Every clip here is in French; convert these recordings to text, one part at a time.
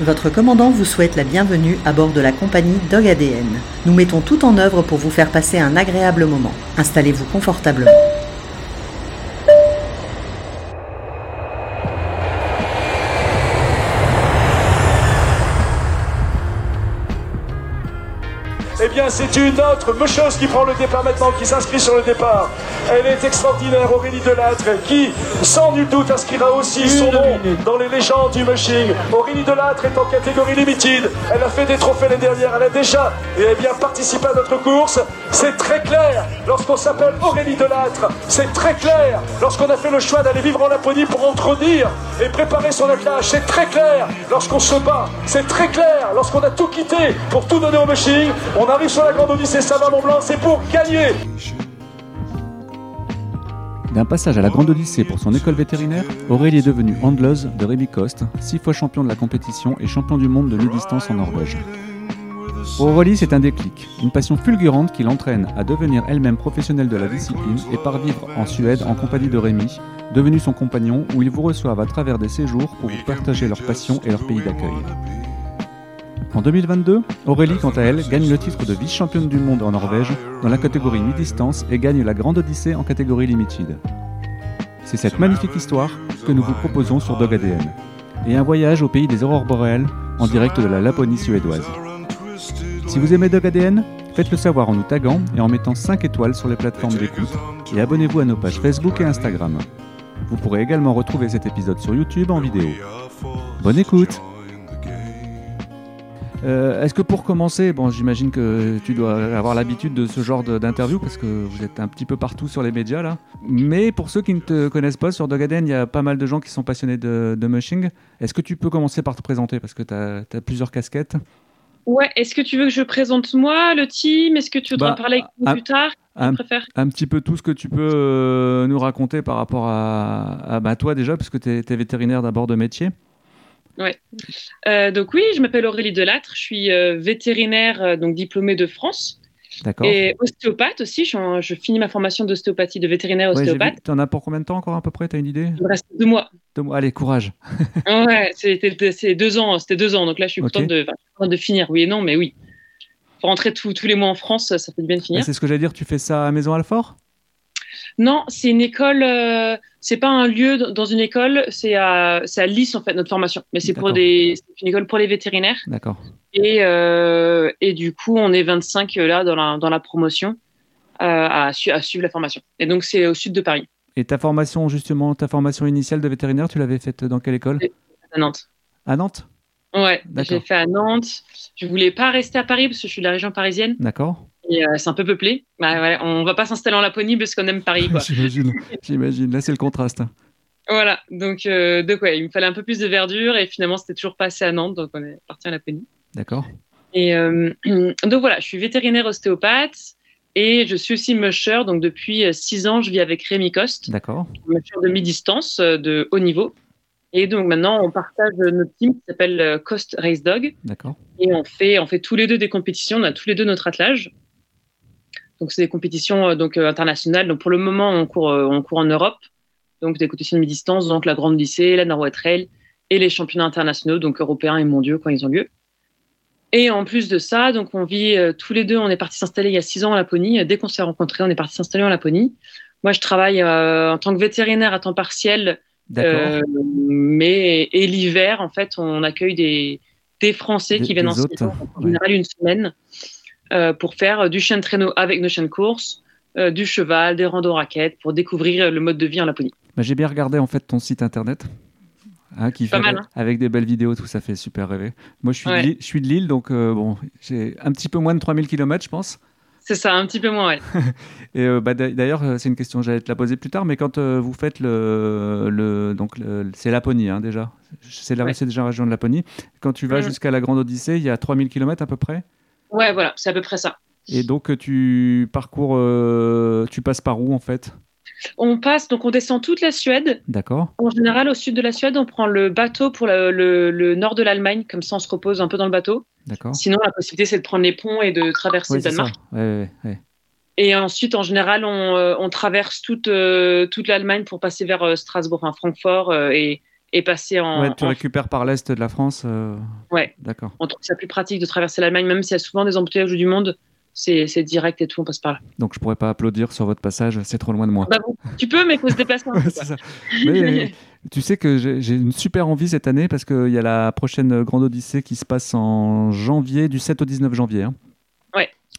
Votre commandant vous souhaite la bienvenue à bord de la compagnie Dog ADN. Nous mettons tout en œuvre pour vous faire passer un agréable moment. Installez-vous confortablement. C'est une autre chose qui prend le départ maintenant, qui s'inscrit sur le départ. Elle est extraordinaire, Aurélie Delattre, qui, sans nul doute, inscrira aussi son nom dans les légendes du mushing. Aurélie Delattre est en catégorie limited. Elle a fait des trophées les dernières. Elle a déjà eh bien, participé à notre course. C'est très clair lorsqu'on s'appelle Aurélie Delattre. C'est très clair lorsqu'on a fait le choix d'aller vivre en Laponie pour entretenir et préparer son attelage. C'est très clair lorsqu'on se bat. C'est très clair lorsqu'on a tout quitté pour tout donner au mushing. On arrive sur D'un passage à la Grande Odyssée pour son école vétérinaire, Aurélie est devenue handleuse de Rémi Coste, six fois champion de la compétition et champion du monde de mi-distance en Norvège. Pour Aurélie, c'est un déclic, une passion fulgurante qui l'entraîne à devenir elle-même professionnelle de la discipline et part vivre en Suède en compagnie de Rémi, devenu son compagnon où ils vous reçoivent à travers des séjours pour vous partager leur passion et leur pays d'accueil. En 2022, Aurélie, quant à elle, gagne le titre de vice-championne du monde en Norvège dans la catégorie mi-distance et gagne la Grande Odyssée en catégorie limited. C'est cette magnifique histoire que nous vous proposons sur Dog ADN et un voyage au pays des aurores boréales en direct de la Laponie suédoise. Si vous aimez Dog ADN, faites-le savoir en nous taguant et en mettant 5 étoiles sur les plateformes d'écoute et abonnez-vous à nos pages Facebook et Instagram. Vous pourrez également retrouver cet épisode sur YouTube en vidéo. Bonne écoute euh, Est-ce que pour commencer, bon, j'imagine que tu dois avoir l'habitude de ce genre d'interview parce que vous êtes un petit peu partout sur les médias là. Mais pour ceux qui ne te connaissent pas, sur Dogaden, il y a pas mal de gens qui sont passionnés de, de mushing. Est-ce que tu peux commencer par te présenter parce que tu as, as, plusieurs casquettes? Ouais, est-ce que tu veux que je présente moi, le team? Est-ce que tu voudrais Bah, parler avec nous un- plus tard? Un, petit peu tout ce que tu peux euh, nous raconter par rapport à, à bah, toi déjà, parce que tu es, vétérinaire d'abord de métier. Euh, Donc oui, je m'appelle Aurélie Delattre, je suis euh, vétérinaire, euh, donc diplômée de France, D'accord. et ostéopathe aussi. Je, suis en- je finis ma formation d'ostéopathie, de vétérinaire Ouais, ostéopathe. T'en as pour combien de temps encore à peu près T'as une idée? Il me reste deux mois. Deux mois. Allez, courage. Ouais, c'était deux ans, c'était deux ans. Donc là, je suis Ok. contente de, enfin, de finir. Oui et non, mais oui. Faut rentrer tous tous les mois en France, ça fait du bien de finir. C'est ce que j'allais dire, tu fais ça à Maison Alfort? Non, c'est une école. euh, c'est pas un lieu dans une école. C'est à, à Lys en fait notre formation. Mais c'est pour des, une école pour les vétérinaires. D'accord. Et euh, et du coup, on est 25 là dans la dans la promotion euh, à, su- à suivre la formation. Et donc c'est au sud de Paris, Et ta formation, justement, ta formation initiale de vétérinaire, tu l'avais faite dans quelle école? À Nantes. À Nantes? Ouais, D'accord. j'ai fait à Nantes. Je voulais pas rester à Paris parce que je suis de la région parisienne D'accord. Euh, c'est un peu peuplé. Bah, ouais, on va pas s'installer en Laponie parce qu'on aime Paris. J'imagine. J'imagine. Là, c'est le contraste. Voilà, donc, euh, donc ouais, il me fallait un peu plus de verdure et finalement c'était toujours pas assez à Nantes, donc on est parti en Laponie. D'accord. Et euh, donc voilà, je suis vétérinaire ostéopathe et je suis aussi musher. Donc depuis euh, six ans, je vis avec Rémi Coste, D'accord. musher de mi-distance de haut niveau. Et donc maintenant, on partage notre team qui s'appelle Cost Race Dog D'accord. et on fait, on fait tous les deux des compétitions. On a tous les deux notre attelage. Donc c'est des compétitions euh, donc euh, internationales. Donc pour le moment, on court, euh, on court en Europe. Donc des compétitions de mi-distance, donc la Grande Lycée, la Norway Trail et les championnats internationaux, donc européens et mondiaux quand ils ont lieu. Et en plus de ça, donc on vit euh, tous les deux, on est parti s'installer il y a six ans en Laponie. Dès qu'on s'est rencontrés, on est parti s'installer en Laponie. Moi, je travaille euh, en tant que vétérinaire à temps partiel euh, mais et l'hiver, en fait, on accueille des, des Français Des- qui viennent des en en ouais. général une semaine, pour faire du chien de traîneau avec nos chiens de course, euh, du cheval, des randos raquettes, pour découvrir le mode de vie en Laponie. Bah, J'ai bien regardé en fait ton site internet. Hein, qui Pas fait mal, avec, hein. avec des belles vidéos, tout ça fait super rêver. Moi, je suis, Ouais. de Lille, je suis de Lille, donc euh, bon, j'ai un petit peu moins de 3000 km, je pense. C'est ça, un petit peu moins, ouais. Et euh, bah, d'a- d'ailleurs, euh, c'est une question, j'allais te la poser plus tard, mais quand euh, vous faites le, le donc c'est Laponie hein, déjà, c'est la- Ouais. déjà la région de Laponie. Quand tu vas Mhm. jusqu'à la Grande Odyssée, il y a 3000 km à peu près? Ouais, voilà, c'est à peu près ça. Et donc euh, tu parcours, euh, tu passes par où en fait? On passe, donc on descend toute la Suède. D'accord. En général, au sud de la Suède, on prend le bateau pour le, le- le nord de l'Allemagne, comme ça on se repose un peu dans le bateau. D'accord. Sinon, la possibilité, c'est de prendre les ponts et de traverser le. Danemark. Ouais. Et ensuite, en général, on, euh, on traverse toute, euh, toute l'Allemagne pour passer vers euh, Strasbourg, enfin Francfort euh, et, et passer en. Ouais, tu en- récupères par l'est de la France. euh, Ouais. D'accord. On trouve ça plus pratique de traverser l'Allemagne, même s'il y a souvent des embouteillages du monde. C'est direct et tout, on passe par là. Donc je pourrais pas applaudir sur votre passage, c'est trop loin de moi. Bah bon, tu peux, mais il faut se déplacer un peu. Ça. Mais, tu sais que j'ai une super envie cette année parce qu'il y a la prochaine Grande Odyssée qui se passe en janvier, du 7 au 19 janvier. hein.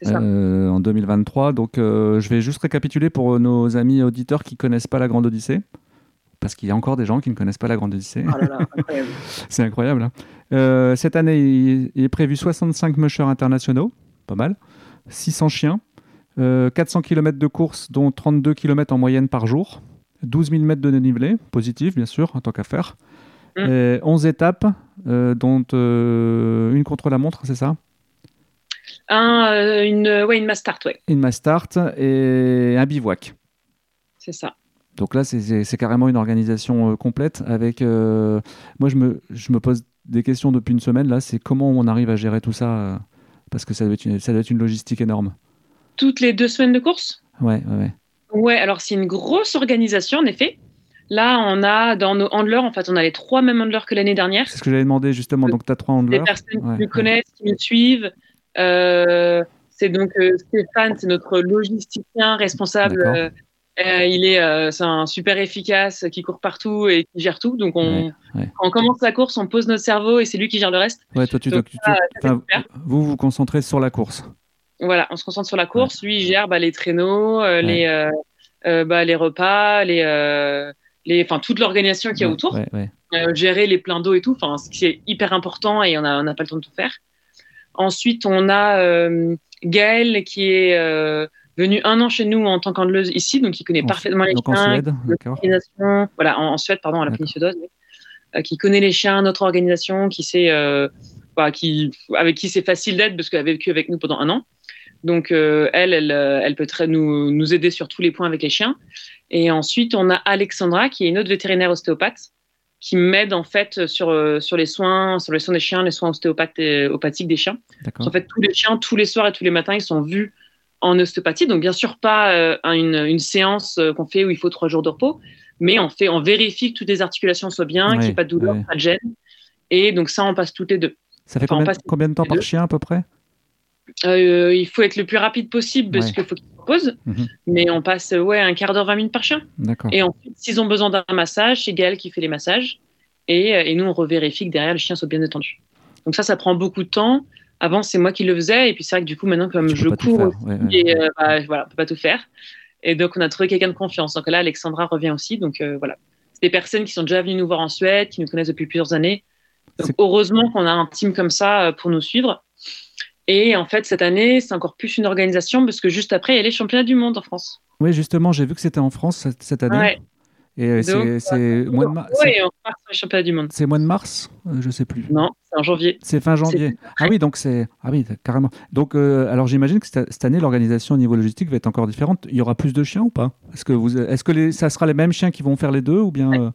C'est ça. euh, en 2023. Donc, euh, je vais juste récapituler pour nos amis auditeurs qui connaissent pas la Grande Odyssée. Parce qu'il y a encore des gens qui ne connaissent pas la Grande Odyssée. Oh. C'est incroyable. hein. Euh, cette année, il, il est prévu 65 mushers internationaux, pas mal. 600 chiens. euh, 400 km de course, dont 32 km en moyenne par jour. 12 000 mètres de dénivelé, positif bien sûr, en tant qu'à faire. Mm. Et 11 étapes, euh, dont euh, une contre la montre, c'est ça? Un, une, ouais, une mass start, ouais, Une mass start et un bivouac. c'est ça. Donc là, c'est- carrément une organisation euh, complète avec. euh, moi, je me, je me pose des questions depuis une semaine. Là, c'est comment on arrive à gérer tout ça euh, Parce que ça doit, être une, ça doit être une logistique énorme. Toutes les deux semaines de course? Ouais, ouais, ouais. Ouais, alors c'est une grosse organisation, en effet. Là, on a dans nos handlers, en fait, on a les trois mêmes handlers que l'année dernière. C'est ce que j'avais demandé justement. Donc, tu as trois Des handlers. personnes Ouais, qui ouais. connaissent, qui nous suivent. Euh, c'est donc euh, Stéphane, c'est notre logisticien responsable. Euh, euh, il est, euh, c'est un super efficace qui court partout et qui gère tout. Donc, on, Ouais, ouais. quand on commence la course, on pose notre cerveau et c'est lui qui gère le reste. Ouais, toi, tu, Donc, tu- tu- ça, vous vous concentrez sur la course. Voilà, on se concentre sur la course. Lui, il gère bah, les traîneaux, euh, les, euh, euh, bah, les repas, les, euh, les, enfin toute l'organisation a Ouais, autour. euh, gérer les pleins d'eau et tout. Enfin, c'est hyper important et on n'a on n'a pas le temps de tout faire. Ensuite, on a euh, Gaëlle qui est venue un an chez nous en tant qu'handleuse ici, donc qui connaît En- parfaitement les Donc en chiens, Suède. Voilà, en, en Suède, pardon, à la péninsule oui. Euh, qui connaît les chiens, notre organisation, qui sait, euh, bah, qui, avec qui c'est facile d'être parce qu'elle a vécu avec nous pendant un an. Donc euh, elle, elle, euh, elle peut très nous, nous aider sur tous les points avec les chiens. Et ensuite, on a Alexandra qui est une autre vétérinaire ostéopathe qui m'aide en fait sur, sur les soins, sur les soins des chiens, les soins ostéopathes et- opathiques des chiens. En fait, tous les chiens, tous les soirs et tous les matins, ils sont vus en ostéopathie. Donc, bien sûr, pas euh, une, une séance euh, qu'on fait où il faut trois jours de repos, mais on, fait, on vérifie que toutes les articulations soient bien, qu'il n'y ait pas de douleur, pas de gêne. Et donc, ça, on passe toutes les deux. Ça fait enfin, combien, de temps par deux. chien à peu près? Euh, il faut être le plus rapide possible parce Ouais. qu'il faut qu'ils se reposent, Mhm. mais on passe ouais, un quart d'heure, 20 minutes par chien. Et ensuite, s'ils ont besoin d'un massage, c'est Gaël qui fait les massages. Et, et nous, on revérifie que derrière, le chien soit bien détendu. Donc ça, ça prend beaucoup de temps. Avant, c'est moi qui le faisais. Et puis c'est vrai que du coup, maintenant, comme Tu je cours, faire. ouais, ouais. et, euh, bah, voilà, on peut pas tout faire. Et donc, on a trouvé quelqu'un de confiance. Donc là, Alexandra revient aussi. Donc euh, voilà. C'est des personnes qui sont déjà venues nous voir en Suède, qui nous connaissent depuis plusieurs années. Donc heureusement qu'on a un team comme ça euh, pour nous suivre. Et en fait, cette année, c'est encore plus une organisation parce que juste après, il y a les championnats du monde en France. Oui, justement, j'ai vu que c'était en France cette, cette année. Ouais. Et euh, c'est c'est mois de, ma- Oui, on part sur les championnats du monde. c'est mois de mars Euh, Je sais plus. Non, c'est en janvier. C'est fin janvier. Ah oui, donc c'est ah oui carrément. Donc euh, alors j'imagine que cette, année l'organisation au niveau logistique va être encore différente. Il y aura plus de chiens ou pas? Est-ce que vous est-ce que les, ça sera les mêmes chiens qui vont faire les deux ou bien euh.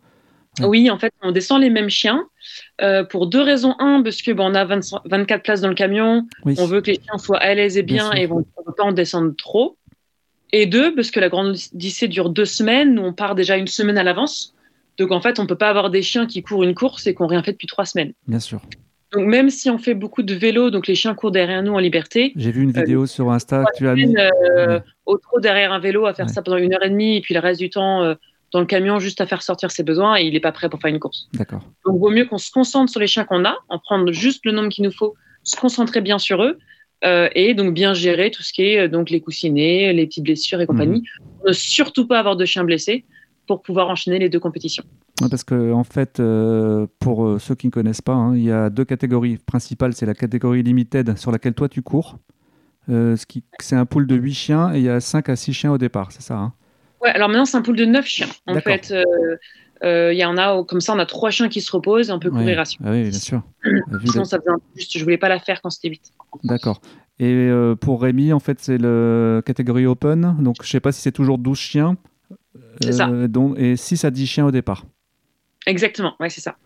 Oui, en fait, on descend les mêmes chiens euh, pour deux raisons. Un, parce que bon, on a 25 24 places dans le camion, oui on veut que les chiens soient à l'aise et Bien et on ne veut pas en descendre trop. Et deux, parce que la grande odyssée dure deux semaines, nous on part déjà une semaine à l'avance. Donc en fait, on peut pas avoir des chiens qui courent une course et qui n'ont rien fait depuis trois semaines. bien sûr. Donc même si on fait beaucoup de vélo, donc les chiens courent derrière nous en liberté, J'ai vu une Euh, vidéo sur Insta que tu as mis. euh, Ouais. au trop derrière un vélo à faire Ouais. ça pendant une heure et demie, et puis le reste du temps euh, dans le camion juste à faire sortir ses besoins, et il n'est pas prêt pour faire une course. D'accord. Donc, vaut mieux qu'on se concentre sur les chiens qu'on a, en prendre juste le nombre qu'il nous faut, se concentrer bien sur eux, euh, et donc bien gérer tout ce qui est euh, donc les coussinets, les petites blessures et compagnie. Ne surtout pas avoir de chiens blessés pour pouvoir enchaîner les deux compétitions. Ouais, Parce que en fait, euh, pour ceux qui ne connaissent pas, hein, il y a deux catégories principales. C'est la catégorie limited sur laquelle toi tu cours. Euh, ce qui, c'est un pool de 8 chiens et il y a 5 à 6 chiens au départ, c'est ça hein? Ouais, alors maintenant, c'est un pool de neuf chiens. En fait, euh, il y en a, comme ça, on a trois chiens qui se reposent et on peut Ouais. courir à six. Ah oui, bien sûr. Sinon, ça faisait un peu juste. Je voulais pas la faire quand c'était 8. D'accord. Et euh, pour Rémi, en fait, c'est le catégorie open. Donc, je sais pas si c'est toujours 12 chiens. C'est ça. dont, et 6 à 10 chiens au départ. Exactement, ouais, c'est ça.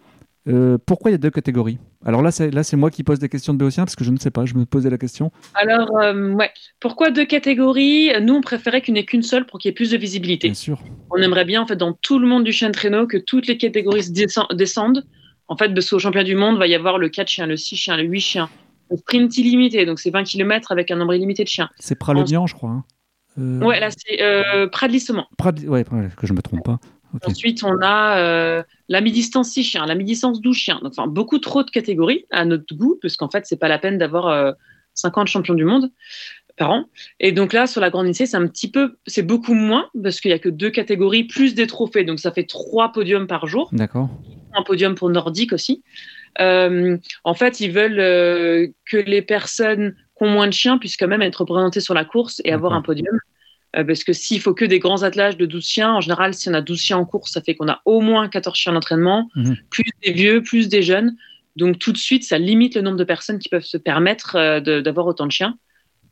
Euh, pourquoi il y a deux catégories? Alors là, c'est là, c'est moi qui pose des questions de Béotien parce que je ne sais pas. Je me posais la question. Alors, euh, ouais. Pourquoi deux catégories? Nous, on préférait qu'il n'y ait qu'une seule pour qu'il y ait plus de visibilité. Bien sûr. On aimerait bien, en fait, dans tout le monde du chien de traîneau, que toutes les catégories se descendent. En fait, parce qu'au championnat du monde, il va y avoir le 4 chiens, le 6 chiens, le 8 chiens. Sprint illimité, donc c'est 20 km avec un nombre illimité de chiens. C'est Pralognan, je crois. hein. Euh, Ouais, là, c'est euh, Pradlissement. Prad- ouais, que je me trompe pas. Ensuite, on a euh, la mi-distance 6 chiens, la mi-distance 12 chiens. Donc, Enfin, beaucoup trop de catégories à notre goût, parce qu'en fait, c'est pas la peine d'avoir euh, 50 champions du monde par an. Et donc là, sur la grande lycée, c'est un petit peu, c'est beaucoup moins, parce qu'il y a que deux catégories, plus des trophées. Donc, ça fait trois podiums par jour. D'accord. Un podium pour Nordique aussi. Euh, en fait, ils veulent euh, que les personnes qui ont moins de chiens puissent quand même être représentées sur la course et avoir un podium. Euh, parce que s'il faut que des grands attelages de 12 chiens, en général, si on a 12 chiens en course, ça fait qu'on a au moins 14 chiens d'entraînement, Mhm. plus des vieux, plus des jeunes. Donc tout de suite, ça limite le nombre de personnes qui peuvent se permettre euh, d'avoir autant de chiens.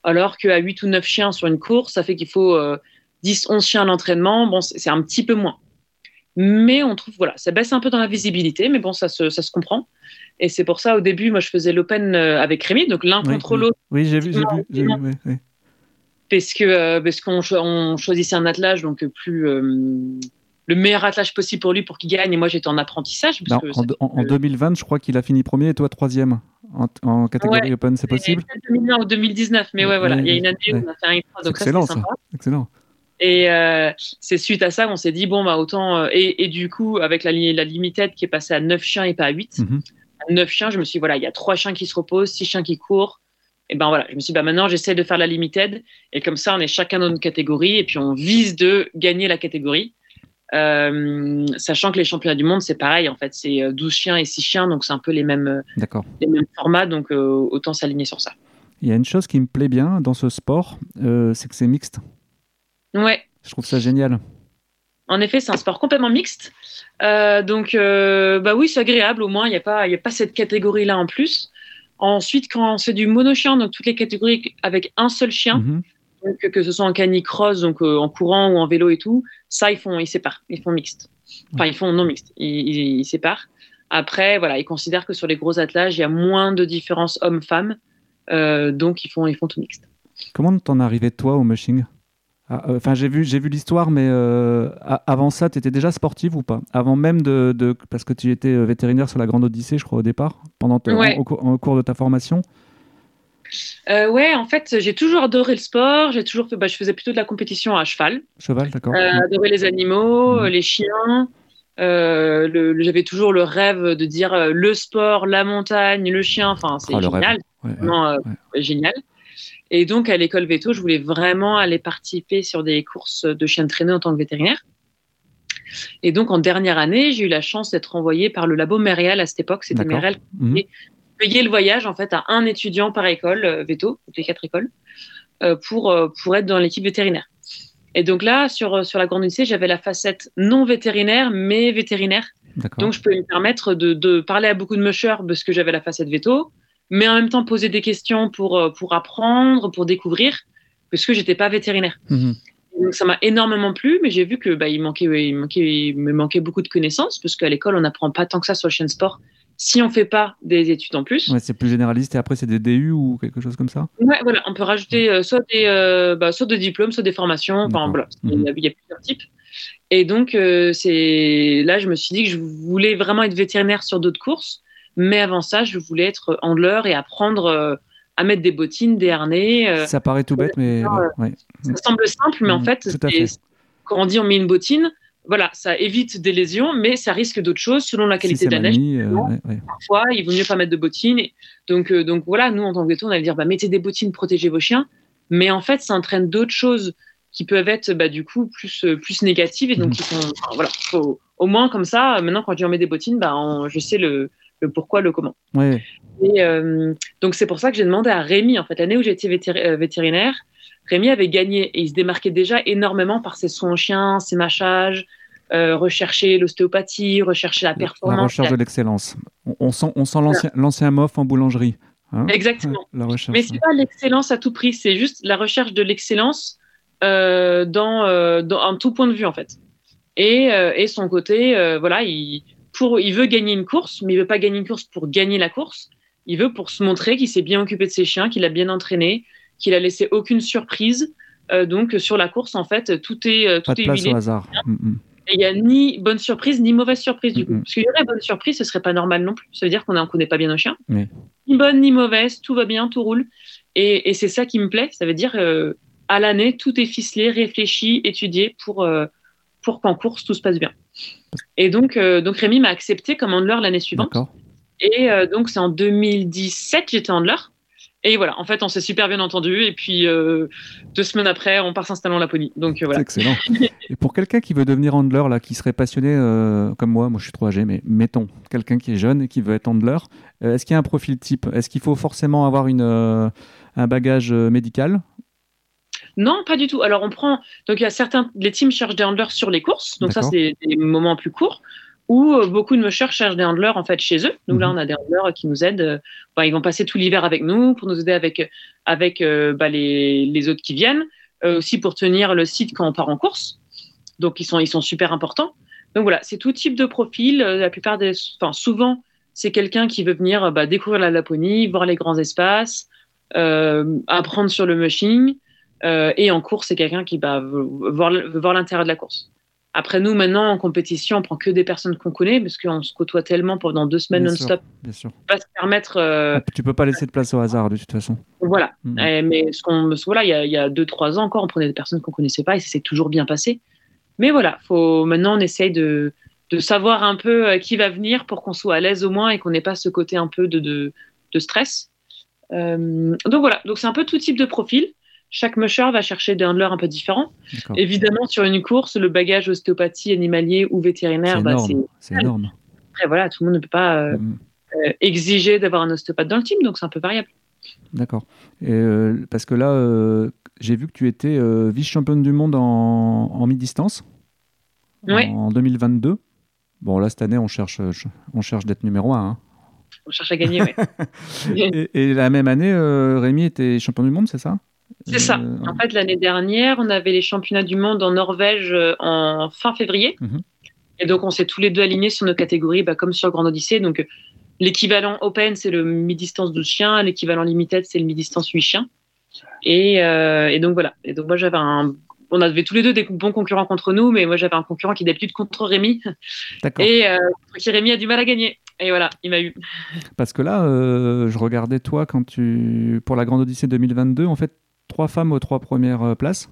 Alors qu'à 8 ou 9 chiens sur une course, ça fait qu'il faut euh, 10, 11 chiens à l'entraînement. Bon, c'est un petit peu moins. Mais on trouve, voilà, ça baisse un peu dans la visibilité, mais bon, ça se, ça se comprend. Et c'est pour ça, au début, moi, je faisais l'Open euh, avec Rémi, donc l'un Oui, contre oui. l'autre, Oui, j'ai vu. J'ai vu, vu, parce que euh, parce qu'on cho- on choisissait un attelage, donc plus euh, le meilleur attelage possible pour lui pour qu'il gagne. Et moi, j'étais en apprentissage. Parce Non, que en, ça- en- en 2020, je crois qu'il a fini premier et toi troisième en, en catégorie Ouais, Open. C'est possible? peut-être 2020 ou 2019, mais ouais, voilà, Ouais, il y a une année où on a fait un extra, donc ça, excellent, ça. sympa. Excellent. Et euh, c'est suite à ça qu'on s'est dit, bon, bah, autant. euh, et, et du coup, avec la, la limited qui est passée à 9 chiens et pas à 8, Mhm. à 9 chiens, je me suis dit, voilà, il y a 3 chiens qui se reposent, 6 chiens qui courent. Et ben voilà, je me suis dit, bah, maintenant, j'essaie de faire la limited. Et comme ça, on est chacun dans une catégorie et puis on vise de gagner la catégorie. Euh, sachant que les championnats du monde, c'est pareil, en fait, c'est euh, 12 chiens et 6 chiens, donc c'est un peu les mêmes, D'accord. les mêmes formats, donc autant s'aligner sur ça. Il y a une chose qui me plaît bien dans ce sport, c'est que c'est mixte. Ouais, Je trouve ça génial. En effet, c'est un sport complètement mixte. Euh, donc, euh, bah oui, c'est agréable. Au moins, il n'y a pas, il y a pas cette catégorie-là en plus. Ensuite, quand c'est du monochien, donc toutes les catégories avec un seul chien, Mhm. donc que ce soit en canicross, donc euh, en courant ou en vélo et tout, ça, ils font, ils séparent, ils font mixte. Enfin, ils font non mixte, ils, ils- ils séparent. Après, voilà, ils considèrent que sur les gros attelages, il y a moins de différence homme-femme, donc ils font, ils font tout mixte. Comment t'en es arrivé toi au mushing? Enfin, j'ai vu, j'ai vu l'histoire, mais euh, avant ça, tu étais déjà sportive ou pas? Avant même de, de- parce que tu étais euh, vétérinaire sur la Grande Odyssée, je crois au départ, pendant ta- Ouais. en, au cours- de ta formation? Euh, ouais, en fait, j'ai toujours adoré le sport. J'ai toujours fait, bah, je faisais plutôt de la compétition à cheval. Cheval, d'accord. Euh, adorer les animaux, euh, les chiens. Euh, le- J'avais toujours le rêve de dire euh, le sport, la montagne, le chien. Enfin, c'est Ah, rêve. génial, Ouais, ouais. vraiment euh, ouais. génial. Et donc à l'école veto, je voulais vraiment aller participer sur des courses de chiens de traîneau en tant que vétérinaire. Et donc en dernière année, j'ai eu la chance d'être envoyée par le labo Mérial à cette époque. C'était D'accord. Mérial Mhm. Et- payer le voyage en fait à un étudiant par école euh, veto, toutes les quatre écoles, euh, pour euh, pour être dans l'équipe vétérinaire. Et donc là, sur sur la grande lycée, j'avais la facette non vétérinaire mais vétérinaire. Donc je pouvais me permettre de, de parler à beaucoup de mushers parce que j'avais la facette veto, mais en même temps poser des questions pour euh, pour apprendre, pour découvrir, parce que j'étais pas vétérinaire. Mhm. Donc ça m'a énormément plu, mais j'ai vu que bah, il manquait, il manquait, il me manquait beaucoup de connaissances parce qu'à l'école on n'apprend pas tant que ça sur le chien de sport si on fait pas des études en plus. Ouais, c'est plus généraliste et après c'est des DU ou quelque chose comme ça? Ouais, voilà, on peut rajouter euh, soit des, euh, bah, soit des diplômes, soit des formations. Enfin voilà, il y, a, Mhm. il y a plusieurs types. Et donc euh, c'est là, je me suis dit que je voulais vraiment être vétérinaire sur d'autres courses, mais avant ça, je voulais être handler et apprendre euh, à mettre des bottines, des harnais. euh, Ça paraît tout bête, mais euh, ouais, ça semble simple, mais en Mhm, fait, fait. quand on dit on met une bottine, voilà, ça évite des lésions, mais ça risque d'autres choses selon la qualité de la neige. mis, euh, ouais, ouais. Parfois, il vaut mieux pas mettre de bottines. Et donc, euh, donc voilà, nous en tant que veto, on allait dire bah, mettez des bottines, protégez vos chiens. Mais en fait, ça entraîne d'autres choses qui peuvent être bah, du coup plus, plus négatives. Et donc, sont, enfin, voilà, faut- au moins comme ça, maintenant quand je dis on met des bottines, bah, on- je sais le, le pourquoi, le comment. Ouais, Et euh, donc c'est pour ça que j'ai demandé à Rémi, en fait, l'année où j'étais euh, vétérinaire, Rémi avait gagné et il se démarquait déjà énormément par ses soins aux chiens, ses mâchages, euh, rechercher l'ostéopathie, rechercher la la performance. recherche de l'excellence. On, sent, on sent l'ancien, mof en boulangerie. hein? Exactement. La recherche. Mais c'est pas l'excellence à tout prix, c'est juste la recherche de l'excellence euh, dans, dans un tout point de vue en fait. Et, et son côté, voilà, il, pour, il veut gagner une course, mais il veut pas gagner une course pour gagner la course. Il veut pour se montrer qu'il s'est bien occupé de ses chiens, qu'il a bien entraîné, qu'il a laissé aucune surprise. Euh, donc sur la course, en fait, tout est tout Pas de est place huilé. au hasard. Mm, mm. Et il n'y a ni bonne surprise ni mauvaise surprise du coup. Mhm. Parce qu'il y aurait bonne surprise, ce serait pas normal non plus. Ça veut dire qu'on ne connaît pas bien nos chiens. Oui. Ni bonne ni mauvaise, tout va bien, tout roule. Et, et c'est ça qui me plaît. Ça veut dire euh, à l'année, tout est ficelé, réfléchi, étudié pour, euh, pour qu'en course, tout se passe bien. Et donc, euh, donc Rémi m'a accepté comme handler l'année suivante. Et euh, donc, c'est en 2017, j'étais handler. Et voilà, en fait, on s'est super bien entendu. Et puis, euh, deux semaines après, on part s'installer en Laponie. Donc, voilà. Excellent. Et pour quelqu'un qui veut devenir handler, là, qui serait passionné comme moi, moi je suis trop âgé, mais mettons, quelqu'un qui est jeune et qui veut être handler, est-ce qu'il y a un profil type? Est-ce qu'il faut forcément avoir une, un bagage médical? Non, pas du tout. Alors, on prend. Donc, il y a certains. Les teams cherchent des handlers sur les courses. Donc, ça, c'est des moments plus courts. Ou euh, beaucoup de mushers cherchent des handlers en fait chez eux. Nous, là, Mhm. on a des handlers qui nous aident. euh, bah, ils vont passer tout l'hiver avec nous pour nous aider avec, avec euh, bah, les, les autres qui viennent. Aussi pour tenir le site quand on part en course. Donc, ils sont, ils sont super importants. Donc, voilà, c'est tout type de profil. La plupart des. Enfin, souvent, c'est quelqu'un qui veut venir bah, découvrir la Laponie, voir les grands espaces, apprendre sur le mushing. Euh, et en course, c'est quelqu'un qui bah, veut voir, l'intérieur de la course. Après, nous, maintenant, en compétition, on prend que des personnes qu'on connaît parce qu'on se côtoie tellement pendant deux semaines non-stop. Bien sûr. Pas se permettre. euh, Tu peux pas laisser de place au hasard de toute façon. voilà. Mhm. Eh, mais ce qu'on, voilà, il y a, il y a deux, trois ans encore, on prenait des personnes qu'on connaissait pas et ça s'est toujours bien passé. Mais voilà, faut, maintenant, on essaye de, de savoir un peu euh, qui va venir pour qu'on soit à l'aise au moins et qu'on n'ait pas ce côté un peu de, de, de stress. Euh, donc voilà, donc c'est un peu tout type de profil. Chaque musher va chercher des handlers un peu différents. Évidemment, sur une course, le bagage ostéopathie, animalier ou vétérinaire, bah, c'est énorme. C'est énorme. après, voilà, tout le monde ne peut pas euh, Mhm. euh, exiger d'avoir un ostéopathe dans le team, donc c'est un peu variable. D'accord. Euh, parce que là, j'ai vu que tu étais vice-championne du monde en, en mi-distance en 2022. Bon, là, cette année, on cherche, on cherche d'être numéro un. hein. On cherche à gagner, ouais. Et, et la même année, Rémi était champion du monde, c'est ça? C'est ça. Euh, En fait, l'année dernière, on avait les championnats du monde en Norvège euh, en fin février. Mhm. Et donc, on s'est tous les deux alignés sur nos catégories, bah, comme sur Grand Odyssée. Donc, l'équivalent Open, c'est le mi-distance 12 chiens. L'équivalent Limited, c'est le mi-distance 8 chiens. Et, euh, et donc, voilà. Et donc, moi, j'avais un. On avait tous les deux des bons concurrents contre nous, mais moi, j'avais un concurrent qui d'habitude contre Rémi. D'accord. Et euh, qui Rémi a du mal à gagner. Et voilà, il m'a eu. Parce que là, euh, je regardais toi quand tu pour la Grande Odyssée 2022, en fait, trois femmes aux trois premières euh, places.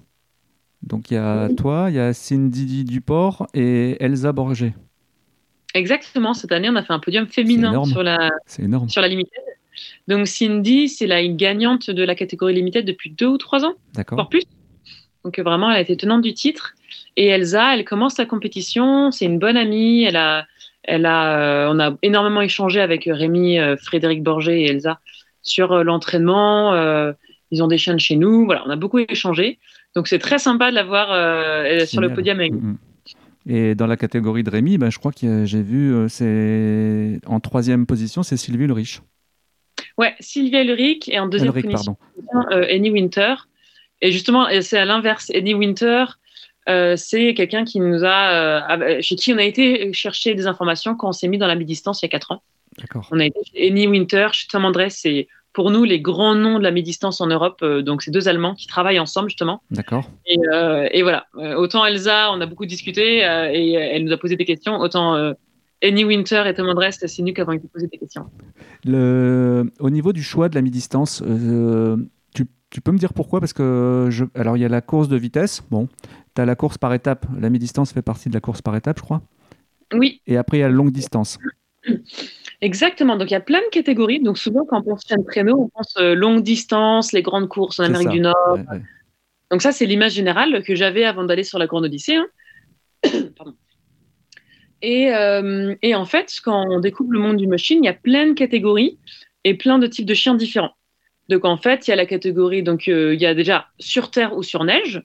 Donc il y a toi, il y a Cindy Duport et Elsa Borger. Exactement. Cette année, on a fait un podium féminin sur la, sur la Limited. Donc Cindy, c'est la gagnante de la catégorie Limited depuis deux ou trois ans, D'accord. voire plus. Donc euh, vraiment, elle a été tenante du titre. Et Elsa, elle commence la compétition. C'est une bonne amie. Elle a, elle a, euh, on a énormément échangé avec Rémi, Frédéric Borget et Elsa sur l'entraînement. euh, ils ont des chiens de chez nous. Voilà, on a beaucoup échangé. Donc c'est très sympa de la voir euh, sur le podium avec nous. Mhm. Et dans la catégorie de Rémi, ben, je crois que j'ai vu, euh, c'est en troisième position, c'est Sylvie Ulrich. Ouais, Sylvia Ulrich et en deuxième Ulrich, position, euh, Annie Winter. Et justement, c'est à l'inverse. Annie Winter, euh, c'est quelqu'un qui nous a, euh, chez qui on a été chercher des informations quand on s'est mis dans la mi-distance il y a quatre ans. D'accord. On a été chez Annie Winter, chez Tom Andrés, c'est pour nous les grands noms de la mi-distance en Europe. euh, donc, c'est deux Allemands qui travaillent ensemble, justement. D'accord. Et, euh, et voilà. Euh, autant Elsa, on a beaucoup discuté et elle nous a posé des questions. Autant Annie Winter et Tom Andrés, c'est nous qui avons été posé des questions. Le... Au niveau du choix de la mi-distance, euh, tu, tu peux me dire pourquoi? Parce que, je... alors, il y a la course de vitesse. Bon, tu as la course par étape. La mi-distance fait partie de la course par étape, je crois. Oui, Et après, il y a la longue distance. Exactement. Donc, il y a plein de catégories. Donc, souvent, quand on pense chaîne traîneau, on pense euh, longue distance, les grandes courses en Amérique ça. du Nord. Ouais, ouais. Donc, ça, c'est l'image générale que j'avais avant d'aller sur la Grande Odyssée. hein. Pardon. Et, euh, et en fait, quand on découvre le monde du machine, il y a plein de catégories et plein de types de chiens différents. Donc, en fait, il y a la catégorie, donc, euh, il y a déjà sur terre ou sur neige.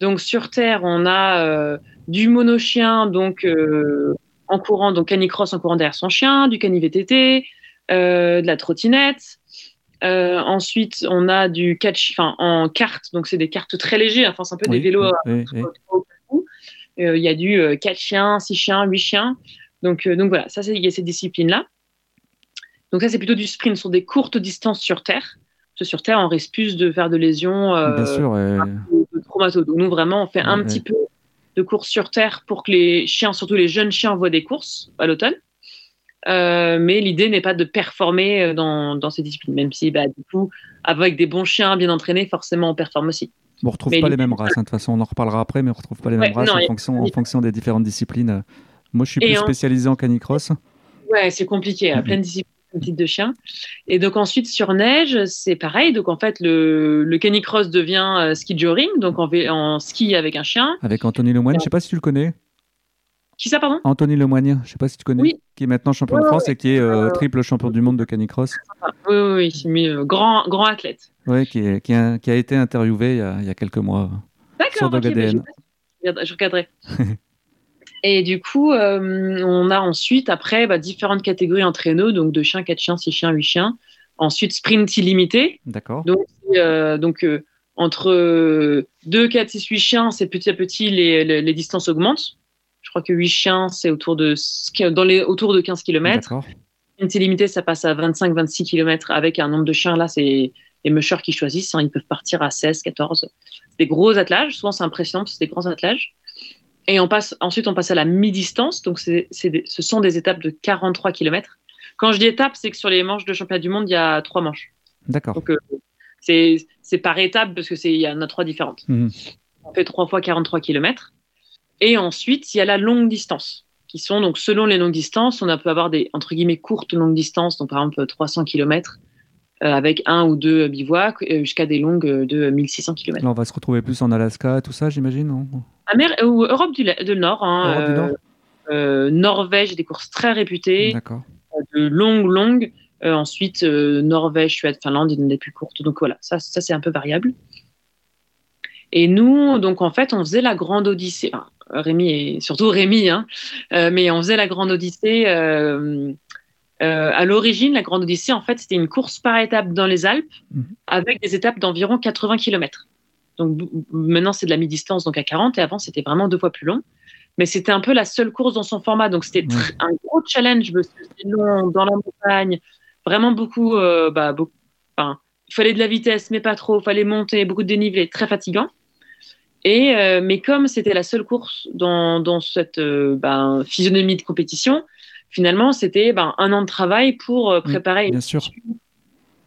Donc, sur terre, on a du monochien, donc, en courant, donc canicross en courant derrière son chien, du cani-VTT, euh, de la trottinette. Euh, ensuite, on a du catch, enfin en carte, donc c'est des cartes très légers, enfin c'est un peu des vélos. oui, oui, oui. Euh, Il y a du euh, 4 chiens, 6 chiens, 8 chiens. Donc, donc voilà, ça, il y a ces disciplines-là. Donc ça, c'est plutôt du sprint sur des courtes distances sur Terre. Parce que sur Terre, on risque plus de faire de lésions, Bien sûr, de traumato. Donc nous, vraiment, on fait un petit peu de courses sur Terre pour que les chiens, surtout les jeunes chiens, voient des courses à l'automne. Euh, mais l'idée n'est pas de performer euh, dans, dans, ces disciplines, même si bah, du coup, avec des bons chiens bien entraînés, forcément on performe aussi. on ne retrouve pas les mêmes races, hein. de toute façon on en reparlera après, mais on ne retrouve pas les mêmes races en, fonction, en fonction des différentes disciplines. Moi je suis plus spécialisé en canicross. Ouais, c'est compliqué, à plein de disciplines type de chien. Et donc ensuite sur neige, c'est pareil. Donc en fait, le, le canicross devient euh, ski joring, donc en, en, ski avec un chien. Avec Anthony Lemoine, je ne sais pas si tu le connais. Qui ça, pardon? Anthony Lemoigne, je ne sais pas si tu connais, qui est maintenant champion de France et qui est euh, triple champion du monde de canicross. Oui, oui, oui, euh, grand, grand athlète. Oui, qui, qui, a, qui, a, été interviewé il y a, il y a quelques mois sur okay, je, regarderai. et du coup, euh, on a ensuite, après, bah, différentes catégories en traîneau, donc de chiens, 4 chiens, 6 chiens, 8 chiens. Ensuite, sprint illimité. D'accord. Donc, donc entre 2, 4, 6, 8 chiens, c'est petit à petit, les, les, les distances augmentent. Je crois que 8 chiens, c'est autour de, dans les, autour de 15 km. Une limité, ça passe à 25-26 km avec un nombre de chiens. Là, c'est les mushers qui choisissent. Hein. ils peuvent partir à 16, 14. C'est des gros attelages. Souvent, c'est impressionnant parce que c'est des grands attelages. Et on passe, ensuite, on passe à la mi-distance. Donc, c'est, ce sont des étapes de 43 km. Quand je dis étape, c'est que sur les manches de championnat du monde, il y a trois manches. D'accord. Donc, euh, c'est, par étape parce qu'il y en a trois différentes. Mhm. On fait trois fois 43 km. Et ensuite, il y a la longue distance, qui sont donc selon les longues distances, on peut avoir des entre guillemets courtes longues distances, donc par exemple 300 km euh, avec un ou deux bivouacs, euh, jusqu'à des longues de 1600 km. Là, on va se retrouver plus en Alaska, tout ça, j'imagine, non? Ou Europe du, de Nord. Hein, Europe du Nord. Euh, Norvège, des courses très réputées, de longues, longues. ensuite, Norvège, Suède, Finlande, a des plus courtes. Donc voilà, ça, ça c'est un peu variable. Et nous, donc en fait, on faisait la grande odyssée. Enfin, Rémi et surtout Rémi, hein, euh, mais on faisait la Grande Odyssée. Euh, euh, à l'origine, la Grande Odyssée, en fait, c'était une course par étape dans les Alpes Mhm. avec des étapes d'environ 80 km. Donc maintenant, c'est de la mi-distance, donc à 40, et avant, c'était vraiment deux fois plus long. Mais c'était un peu la seule course dans son format, donc c'était un gros challenge parce que c'était long, dans la montagne, vraiment beaucoup. euh, bah, beaucoup enfin, il fallait de la vitesse, mais pas trop, il fallait monter, beaucoup de dénivelé, très fatigant. Et, euh, mais comme c'était la seule course dans, dans cette euh, ben, physionomie de compétition, finalement, c'était ben, un an de travail pour préparer. Bien sûr.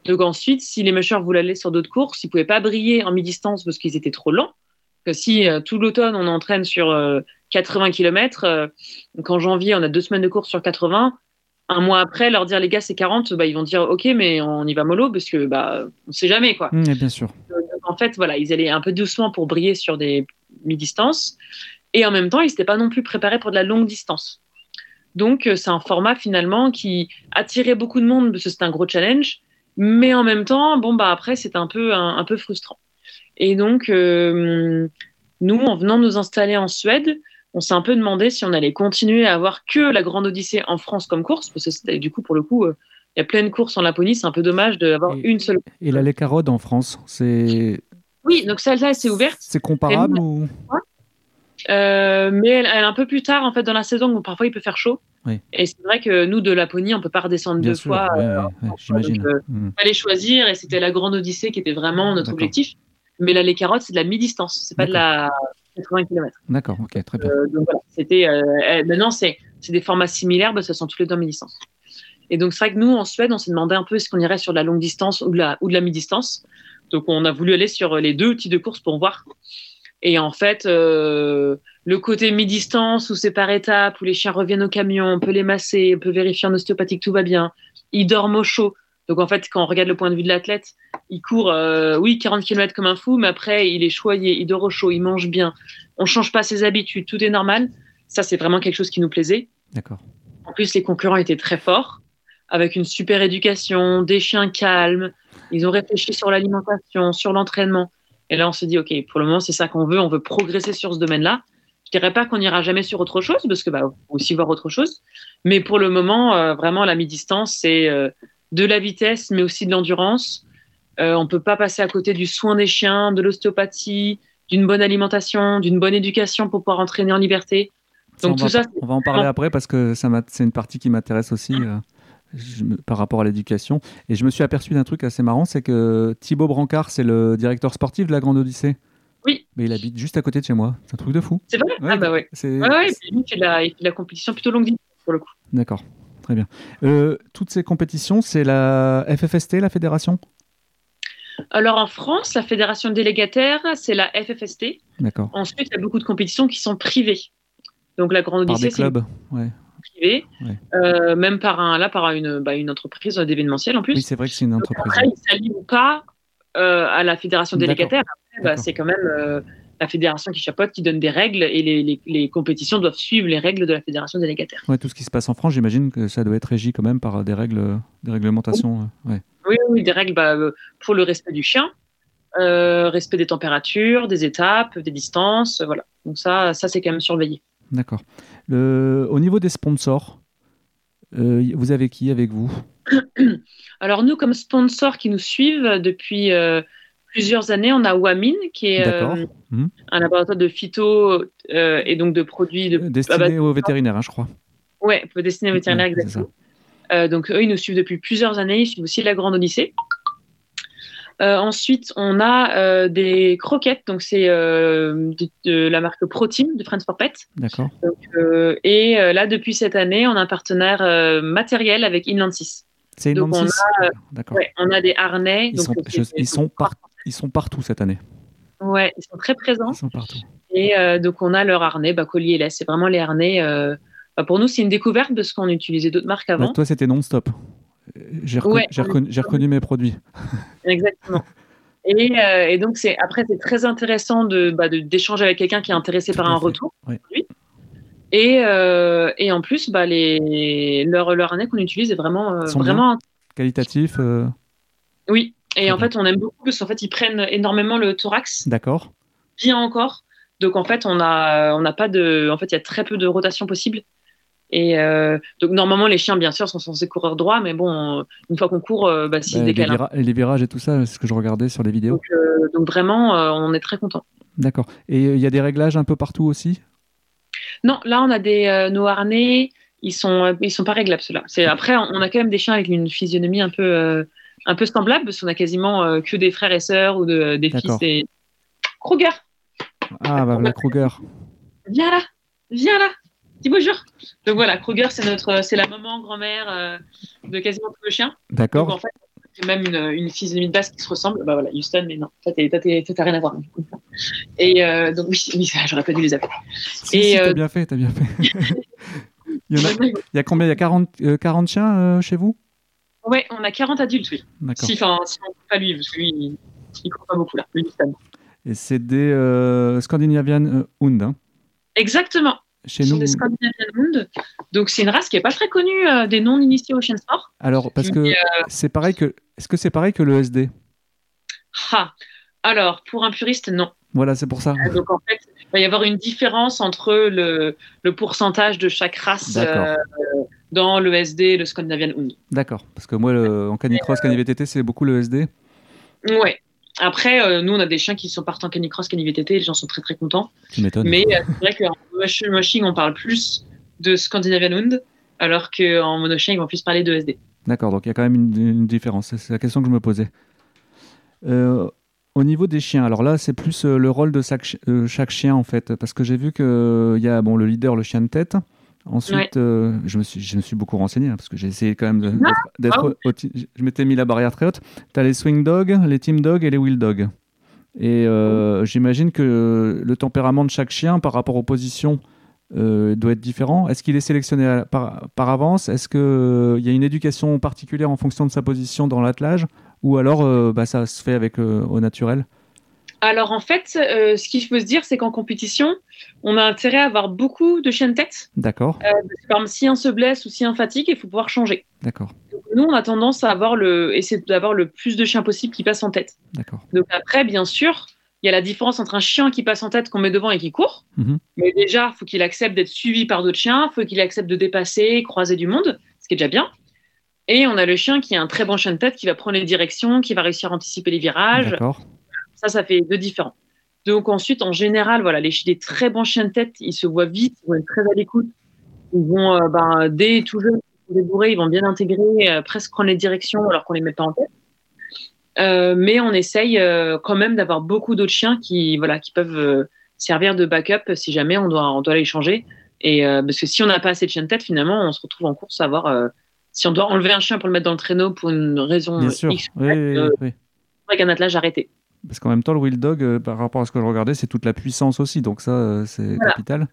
Donc ensuite, si les mushers voulaient aller sur d'autres courses, ils pouvaient pas briller en mi-distance parce qu'ils étaient trop lents. Que si euh, tout l'automne on entraîne sur euh, 80 km, donc en janvier on a deux semaines de course sur 80, un mois après leur dire les gars c'est 40, bah, ils vont dire ok mais on y va mollo parce que bah on sait jamais quoi. Mmh, bien sûr. Donc, en fait, voilà, ils allaient un peu doucement pour briller sur des mi-distances. Et en même temps, ils n'étaient pas non plus préparés pour de la longue distance. Donc, euh, c'est un format finalement qui attirait beaucoup de monde parce que c'était un gros challenge. Mais en même temps, bon, bah, après, c'était un peu, un, un peu frustrant. Et donc, euh, nous, en venant nous installer en Suède, on s'est un peu demandé si on allait continuer à avoir que la Grande Odyssée en France comme course, parce que du coup, pour le coup, euh, il y a plein de courses en Laponie, c'est un peu dommage d'avoir une seule. Et la Lécarode en France, c'est Oui, donc celle-là, c'est ouverte. c'est comparable ou Euh, mais elle, elle un peu plus tard en fait dans la saison où parfois il peut faire chaud. Oui. Et c'est vrai que nous de Laponie on peut pas redescendre Bien deux sûr, fois. ouais, euh, ouais, j'imagine. euh, Mmh. fallait choisir et c'était la grande Odyssée qui était vraiment notre objectif. Mais là les carottes c'est de la mi-distance, c'est pas de la 80 km. D'accord, ok, très bien. Euh, donc voilà, c'était euh, maintenant c'est c'est des formats similaires, que ce sont tous les deux en mi-distance. Et donc c'est vrai que nous en Suède on s'est demandé un peu est-ce qu'on irait sur de la longue distance ou de la ou de la mi-distance. Donc on a voulu aller sur les deux types de courses pour voir. Et en fait, euh, le côté mi-distance où c'est par étapes, où les chiens reviennent au camion, on peut les masser, on peut vérifier en ostéopathie que tout va bien. Ils dorment au chaud. Donc en fait, quand on regarde le point de vue de l'athlète, il court, euh, oui, 40 km comme un fou, mais après, il est choyé, il dort au chaud, il mange bien. On change pas ses habitudes, tout est normal. Ça, c'est vraiment quelque chose qui nous plaisait. D'accord. En plus, les concurrents étaient très forts, avec une super éducation, des chiens calmes. Ils ont réfléchi sur l'alimentation, sur l'entraînement. Et là, on s'est dit, OK, pour le moment, c'est ça qu'on veut. On veut progresser sur ce domaine-là. Je dirais pas qu'on n'ira jamais sur autre chose, parce que bah, faut aussi voir autre chose. Mais pour le moment, euh, vraiment, la mi-distance, c'est euh, de la vitesse, mais aussi de l'endurance. Euh, on peut pas passer à côté du soin des chiens, de l'ostéopathie, d'une bonne alimentation, d'une bonne éducation pour pouvoir entraîner en liberté. Donc tout ça, on va en parler après parce que c'est une partie qui m'intéresse aussi par rapport à l'éducation. Et je me suis aperçu d'un truc assez marrant, c'est que Thibaut Brancard, c'est le directeur sportif de la Grande Odyssée. Oui. Mais il habite juste à côté de chez moi. C'est un truc de fou. C'est vrai? Ah bah ouais. Ouais, ouais, il fait la, la compétition plutôt longue pour le coup. D'accord. Très bien. Euh, toutes ces compétitions, c'est la FFST, la fédération? Alors en France, la fédération délégataire, c'est la FFST. D'accord. Ensuite, il y a beaucoup de compétitions qui sont privées. Donc la Grande Odyssée, c'est clubs, ouais. Privé, euh, même par un là par une, bah, une entreprise d'événementiel en plus. Oui, c'est vrai que c'est une entreprise. après, il s'allie ou pas euh, à la fédération délégataire. Après, bah, c'est quand même la fédération qui chapeaute, qui donne des règles et les, les, compétitions doivent suivre les règles de la fédération délégataire. Ouais, tout ce qui se passe en France, j'imagine que ça doit être régi quand même par des règles, des réglementations. Oui, oui, oui, des règles bah, euh, pour le respect du chien, euh, respect des températures, des étapes, des distances, voilà. Donc ça, ça c'est quand même surveillé. D'accord. Au niveau des sponsors, euh, vous avez qui avec vous Alors nous, comme sponsors qui nous suivent depuis plusieurs années, on a Wamin, qui est euh, mhm. un laboratoire de phyto euh, et donc de produits de, destinés aux vétérinaires, hein, je crois. Oui, destiné aux vétérinaires, exactement. Euh, donc eux, ils nous suivent depuis plusieurs années. Ils suivent aussi la Grande Odyssée. Ensuite, on a des croquettes, donc c'est de, la marque ProTeam de Friends for Pets. D'accord. et là, depuis cette année, on a un partenaire matériel avec Inland 6. C'est Inland 6 D'accord. Ouais, on a des harnais. Ils sont, ils sont partout ils sont partout cette année. Ouais, ils sont très présents. Ils sont partout. Et euh, donc, on a leur harnais, bah, collier laisse. C'est vraiment les harnais. Euh, bah, pour nous, c'est une découverte parce qu'on utilisait d'autres marques avant. Bah, toi, c'était non-stop. J'ai reconnu, mes produits. Exactement. Et, euh, et, donc, c'est après, c'est très intéressant de, d'échanger avec quelqu'un qui est intéressé par un retour. Et, et, en plus, bah, les, leur, leur qu'on utilise est vraiment, vraiment qualitatif. Oui, et en fait, on aime beaucoup parce qu'en fait, ils prennent énormément le thorax. D'accord. Bien encore. Donc en fait, on a, on n'a pas de, en fait, il y a très peu de rotation possible. Et euh, donc normalement, les chiens, bien sûr, sont censés courir droit, mais bon, une fois qu'on court, euh, bah, s'ils bah, décalent. Les, les, virages et tout ça, c'est ce que je regardais sur les vidéos. Donc, euh, donc vraiment, on est très content. D'accord. Et il y a des réglages un peu partout aussi? Non, là, on a des nos harnais, ils sont, ils sont pas réglables ceux-là. C'est après, on a quand même des chiens avec une physionomie un peu un peu semblable parce qu'on a quasiment que des frères et sœurs ou de, des fils et Kruger. Ah bah la Kruger. Viens là, viens là. Dis bonjour. Donc voilà, Kruger c'est notre, c'est la maman grand-mère euh, de quasiment tous les chiens. D'accord. Donc en fait, c'est même une, une physionomie de base qui se ressemble. Bah voilà, Houston, mais non, ça t'as rien à voir. Et euh, donc oui, oui j'aurais pas dû les appeler. Si, et t'as bien fait, t'as bien fait. il, y a, il, y a, combien? Il y a 40, 40 chiens chez vous? Oui, on a 40 adultes, oui. Si, si on ne pas lui, parce que lui, il pas beaucoup là, lui, Et c'est des euh, Scandinavian euh, Hund. Hein. Exactement. Chez nous. des. Donc c'est une race qui n'est pas très connue euh, des non-initiés au chien sport. Alors, parce que c'est pareil que. Est-ce que c'est pareil que le SD ah. Alors, pour un puriste, non. Voilà, c'est pour ça. donc en fait, il va y avoir une différence entre le, le pourcentage de chaque race dans le SD, le Scandinavian Hund. D'accord, parce que moi, en canicross, canivtt, c'est beaucoup le SD. Ouais. Après, euh, nous, on a des chiens qui sont partis en canicross, canivtt, les gens sont très très contents. Tu m'étonnes. Mais euh, c'est vrai qu'en monoching, on parle plus de Scandinavian Hund, alors qu'en monoching, ils vont plus parler de SD. D'accord, donc il y a quand même une, différence. C'est la question que je me posais. Euh, au niveau des chiens, alors là, c'est plus le rôle de chaque, chaque, chien, en fait, parce que j'ai vu qu'il y a bon, le leader, le chien de tête, Ensuite, euh, je, me suis, je me suis beaucoup renseigné hein, parce que j'ai essayé quand même d'être. Je m'étais mis la barrière très haute. Tu as les swing dogs, les team dogs et les wheel dogs. Et euh, j'imagine que le tempérament de chaque chien par rapport aux positions euh, doit être différent. Est-ce qu'il est sélectionné par, par avance? Est-ce qu'il y a une éducation particulière en fonction de sa position dans l'attelage? Ou alors bah, ça se fait avec au naturel? Alors en fait, euh, ce qu'il faut se dire, c'est qu'en compétition, on a intérêt à avoir beaucoup de chiens de tête. D'accord. Euh, par exemple, si un se blesse ou si un fatigue, il faut pouvoir changer. D'accord. Nous, on a tendance à avoir le, essayer d'avoir le plus de chiens possible qui passent en tête. D'accord. Donc après, bien sûr, il y a la différence entre un chien qui passe en tête qu'on met devant et qui court. Mhm. Mais déjà, il faut qu'il accepte d'être suivi par d'autres chiens, il faut qu'il accepte de dépasser, croiser du monde, ce qui est déjà bien. Et on a le chien qui est un très bon chien de tête, qui va prendre les directions, qui va réussir à anticiper les virages. D'accord. Ça, ça fait deux différents. Donc ensuite, en général, voilà, les, des très bons chiens de tête, ils se voient vite, ils vont être très à l'écoute. Ils vont, euh, ben, dès tout jeune, ils vont bien intégrer, euh, presque prendre les directions alors qu'on les met pas en tête. Euh, mais on essaye quand même d'avoir beaucoup d'autres chiens qui, voilà, qui peuvent servir de backup si jamais on doit, on doit les changer. Et parce que si on n'a pas assez de chiens de tête, finalement, on se retrouve en course à voir si on doit enlever un chien pour le mettre dans le traîneau pour une raison Bien sûr. X, Oui, oui, oui. avec un attelage arrêté. Parce qu'en même temps, le Wild Dog, euh, par rapport à ce que je regardais, c'est toute la puissance aussi. Donc ça, euh, c'est Voilà. capital.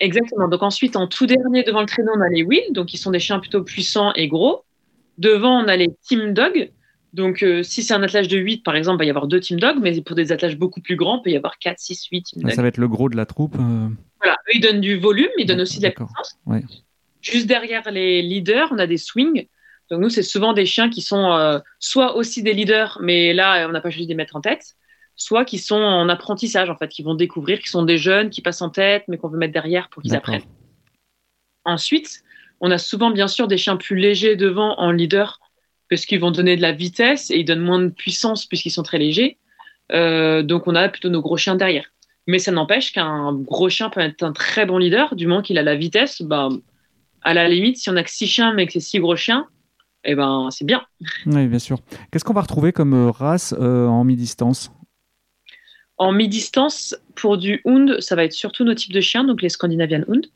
Exactement. Donc ensuite, en tout dernier, devant le traîneau, on a les wheels, donc qui sont des chiens plutôt puissants et gros. Devant, on a les team dogs. Donc euh, si c'est un attelage de 8, par exemple, il va y avoir deux team dogs, mais pour des attelages beaucoup plus grands, il peut y avoir 4, 6, 8 team Ah, dogs. ça va être le gros de la troupe. Voilà, eux, ils donnent du volume, ils donnent aussi de la puissance. Ouais. Juste derrière les leaders, on a des swings. Donc nous, c'est souvent des chiens qui sont euh, soit aussi des leaders, mais là, on n'a pas choisi de les mettre en tête, soit qui sont en apprentissage, en fait, qui vont découvrir, qui sont des jeunes, qui passent en tête, mais qu'on veut mettre derrière pour qu'ils apprennent. Ensuite, on a souvent, bien sûr, des chiens plus légers devant en leader, parce qu'ils vont donner de la vitesse et ils donnent moins de puissance puisqu'ils sont très légers. Euh, donc, on a plutôt nos gros chiens derrière. Mais ça n'empêche qu'un gros chien peut être un très bon leader, du moment qu'il a la vitesse. Bah, à la limite, si on a que six chiens mais que c'est six gros chiens, eh ben, c'est bien. Oui, bien sûr. Qu'est-ce qu'on va retrouver comme euh, race euh, en mi-distance? En mi-distance, pour du Hound, ça va être surtout nos types de chiens, donc les Scandinavian Hound.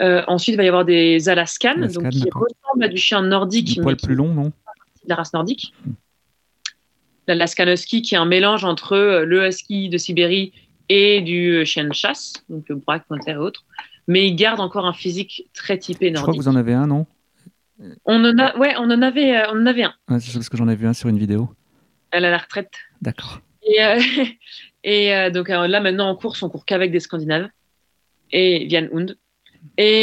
Euh, ensuite, il va y avoir des Alaskan, Alaskan, donc qui ressemblent à du chien nordique, poil plus long, non? de la race nordique. L'Alaskan Husky, qui est un mélange entre le Husky de Sibérie et du chien de chasse, donc le braque, pointer et autres. Mais il garde encore un physique très typé Je crois nordique. que vous en avez un, non? On en a, ouais, on en avait, euh, on en avait un. Ouais, C'est parce que j'en ai vu un sur une vidéo. Elle a la retraite. D'accord. Et, euh, et euh, donc là, maintenant, en course, on court qu'avec des Scandinaves et Vian Hund. Et,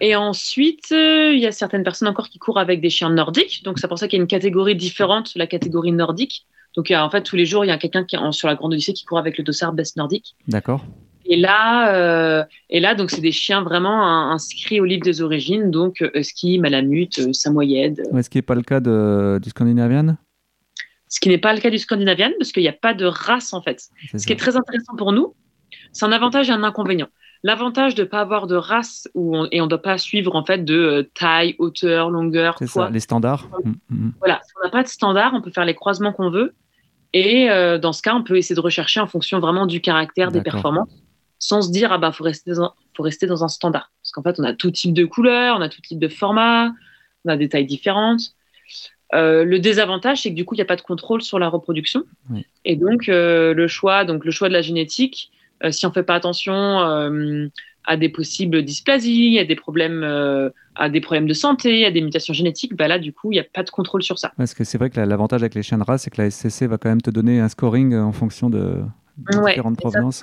et ensuite, il y a certaines personnes encore qui courent avec des chiens nordiques. Donc, c'est pour ça qu'il y a une catégorie différente, la catégorie nordique. Donc, en fait, tous les jours, il y a quelqu'un qui est en- sur la Grande Odyssée qui court avec le dossard Best Nordique. D'accord. Et là, euh, et là donc, c'est des chiens vraiment inscrits au livre des origines. Donc, euh, Husky, Malamute, euh, Samoyed. Ouais, ce qui n'est pas le cas de, du Scandinavian? Ce qui n'est pas le cas du Scandinavian parce qu'il n'y a pas de race, en fait. Ce qui est très intéressant pour nous, c'est un avantage et un inconvénient. L'avantage de ne pas avoir de race où on- et on ne doit pas suivre en fait de euh, taille, hauteur, longueur, C'est poids. ça, les standards. Mm, mm. Voilà, si on n'a pas de standard, on peut faire les croisements qu'on veut. Et euh, dans ce cas, on peut essayer de rechercher en fonction vraiment du caractère, des performances, sans se dire ah bah faut rester dans un, faut rester dans un standard. Parce qu'en fait, on a tout type de couleurs, on a tout type de format, on a des tailles différentes. Euh, le désavantage, c'est que du coup, il n'y a pas de contrôle sur la reproduction. Oui. Et donc, euh, le choix, donc le choix de la génétique, euh, si on fait pas attention à des possibles dysplasies, à des problèmes, à des problèmes de santé, à des mutations génétiques, bah là, du coup, il n'y a pas de contrôle sur ça. Parce que c'est vrai que la- l'avantage avec les chiens de race, c'est que la SCC va quand même te donner un scoring en fonction de, de Ouais, différentes et ça, provenances.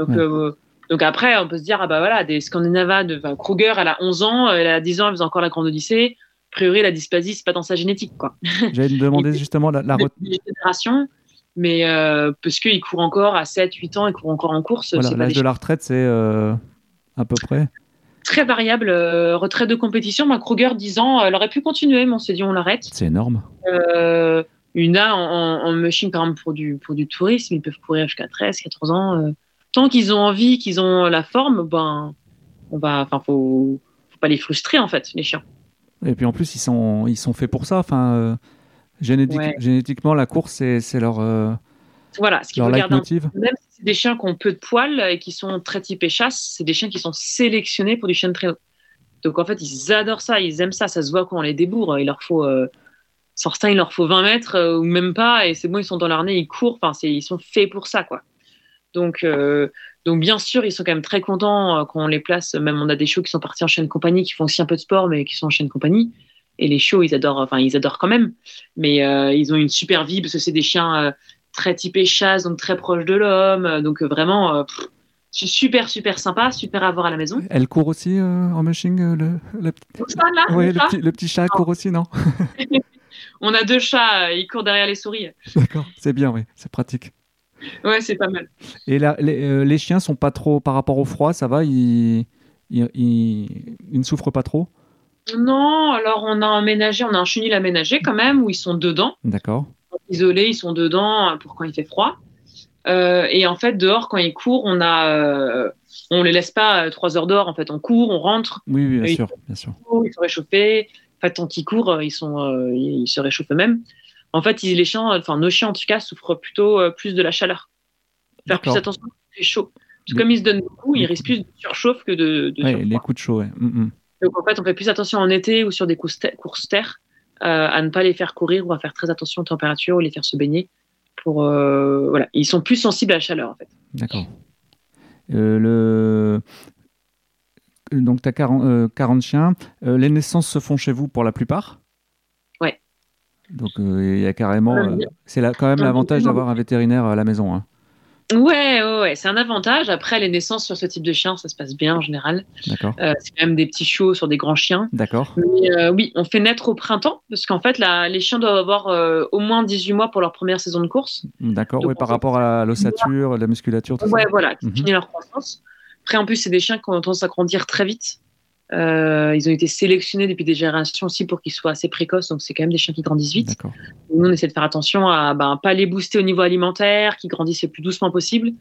Donc, Ouais. euh, donc après, on peut se dire, ah bah voilà, des Scandinavas, de, enfin, Kruger, elle a 11 ans, elle a 10 ans, elle faisait encore la Grande Odyssée. A priori, la dysplasie, c'est pas dans sa génétique, quoi. J'allais me demander justement la, la générations, mais euh, parce qu'il court encore à 7, 8 ans, il court encore en course. l'âge de la retraite, c'est euh, à peu près. Très variable, euh, retraite de compétition. Ma Kruger, 10 ans, elle aurait pu continuer, mais on s'est dit, on l'arrête. C'est énorme. Euh, une A en, en, en machine, quand même, pour du, pour du tourisme, ils peuvent courir jusqu'à 13, 14 ans. Tant qu'ils ont envie, qu'ils ont la forme, ben, on va, enfin, faut, faut pas les frustrer, en fait, les chiens. Et puis en plus, ils sont, ils sont faits pour ça. Enfin, euh, génétique- Ouais. Génétiquement, la course, c'est leur, euh, Voilà, ce qu'il faut garder même si c'est des chiens qui ont peu de poils et qui sont très typés chasse, c'est des chiens qui sont sélectionnés pour du chien de traîneau. Donc en fait, ils adorent ça, ils aiment ça, ça se voit quand on les débourre. Il leur faut, euh, certains, il leur faut 20 mètres euh, ou même pas, et c'est bon, ils sont dans leur nez, ils courent, enfin, ils sont faits pour ça, quoi. Donc, euh, donc bien sûr, ils sont quand même très contents euh, quand on les place. Même on a des chiots qui sont partis en chaîne compagnie, qui font aussi un peu de sport, mais qui sont en chaîne compagnie. Et les chiots, ils adorent, enfin, ils adorent quand même. Mais euh, ils ont une super vie parce que c'est des chiens euh, très typés chasse, donc très proches de l'homme. Donc vraiment, pff, c'est super, super sympa, super à avoir à la maison. Elle court aussi en machine euh, le, le, petit- Donc ça, là, ouais, le le, chat, petit, le petit chat court aussi, non? On a deux chats, ils courent derrière les souris. D'accord, c'est bien, oui, c'est pratique. Ouais, c'est pas mal. Et là, les, euh, les chiens sont pas trop, par rapport au froid, ça va ils, ils, ils- ils ne souffrent pas trop? Non, alors on a aménagé, on a un chenil aménagé quand même, où ils sont dedans. D'accord. isolés, ils sont dedans euh, pour quand il fait froid. et en fait, dehors, quand ils courent, on a, on les laisse pas trois heures dehors. En fait, on court, on rentre. Oui, oui bien sûr, bien sûr. Ils sont réchauffés. En fait, tant qu'ils courent, ils sont, ils se réchauffent eux-mêmes. En fait, les chiens, enfin nos chiens en tout cas, souffrent plutôt plus de la chaleur. Faire plus attention quand il fait chaud. Parce que comme ils se donnent beaucoup, ils risquent plus de surchauffe que de, de ouais, les coups de chaud. Ouais. Mm, mm. Donc en fait, on fait plus attention en été ou sur des courses terre euh, à ne pas les faire courir ou à faire très attention aux températures ou les faire se baigner. Pour, euh, voilà. Ils sont plus sensibles à la chaleur en fait. D'accord. Euh, le... Donc tu as 40, 40 chiens. les naissances se font chez vous pour la plupart? Donc il y a carrément. c'est quand même l'avantage d'avoir un vétérinaire à la maison. Hein. Ouais, ouais, c'est un avantage. Après, les naissances sur ce type de chien, ça se passe bien en général. D'accord. Euh, c'est quand même des petits chiots sur des grands chiens. D'accord. Mais euh, oui, on fait naître au printemps, parce qu'en fait, les chiens doivent avoir euh, au moins 18 mois pour leur première saison de course. D'accord, oui, par rapport à l'ossature, la musculature, tout ouais, voilà, qui mhm. leur croissance. Après, en plus, c'est des chiens qui ont tendance à grandir très vite. Euh, ils ont été sélectionnés depuis des générations aussi pour qu'ils soient assez précoces, donc c'est quand même des chiens qui grandissent vite. Nous, on essaie de faire attention à ben, pas les booster au niveau alimentaire, qu'ils grandissent le plus doucement possible.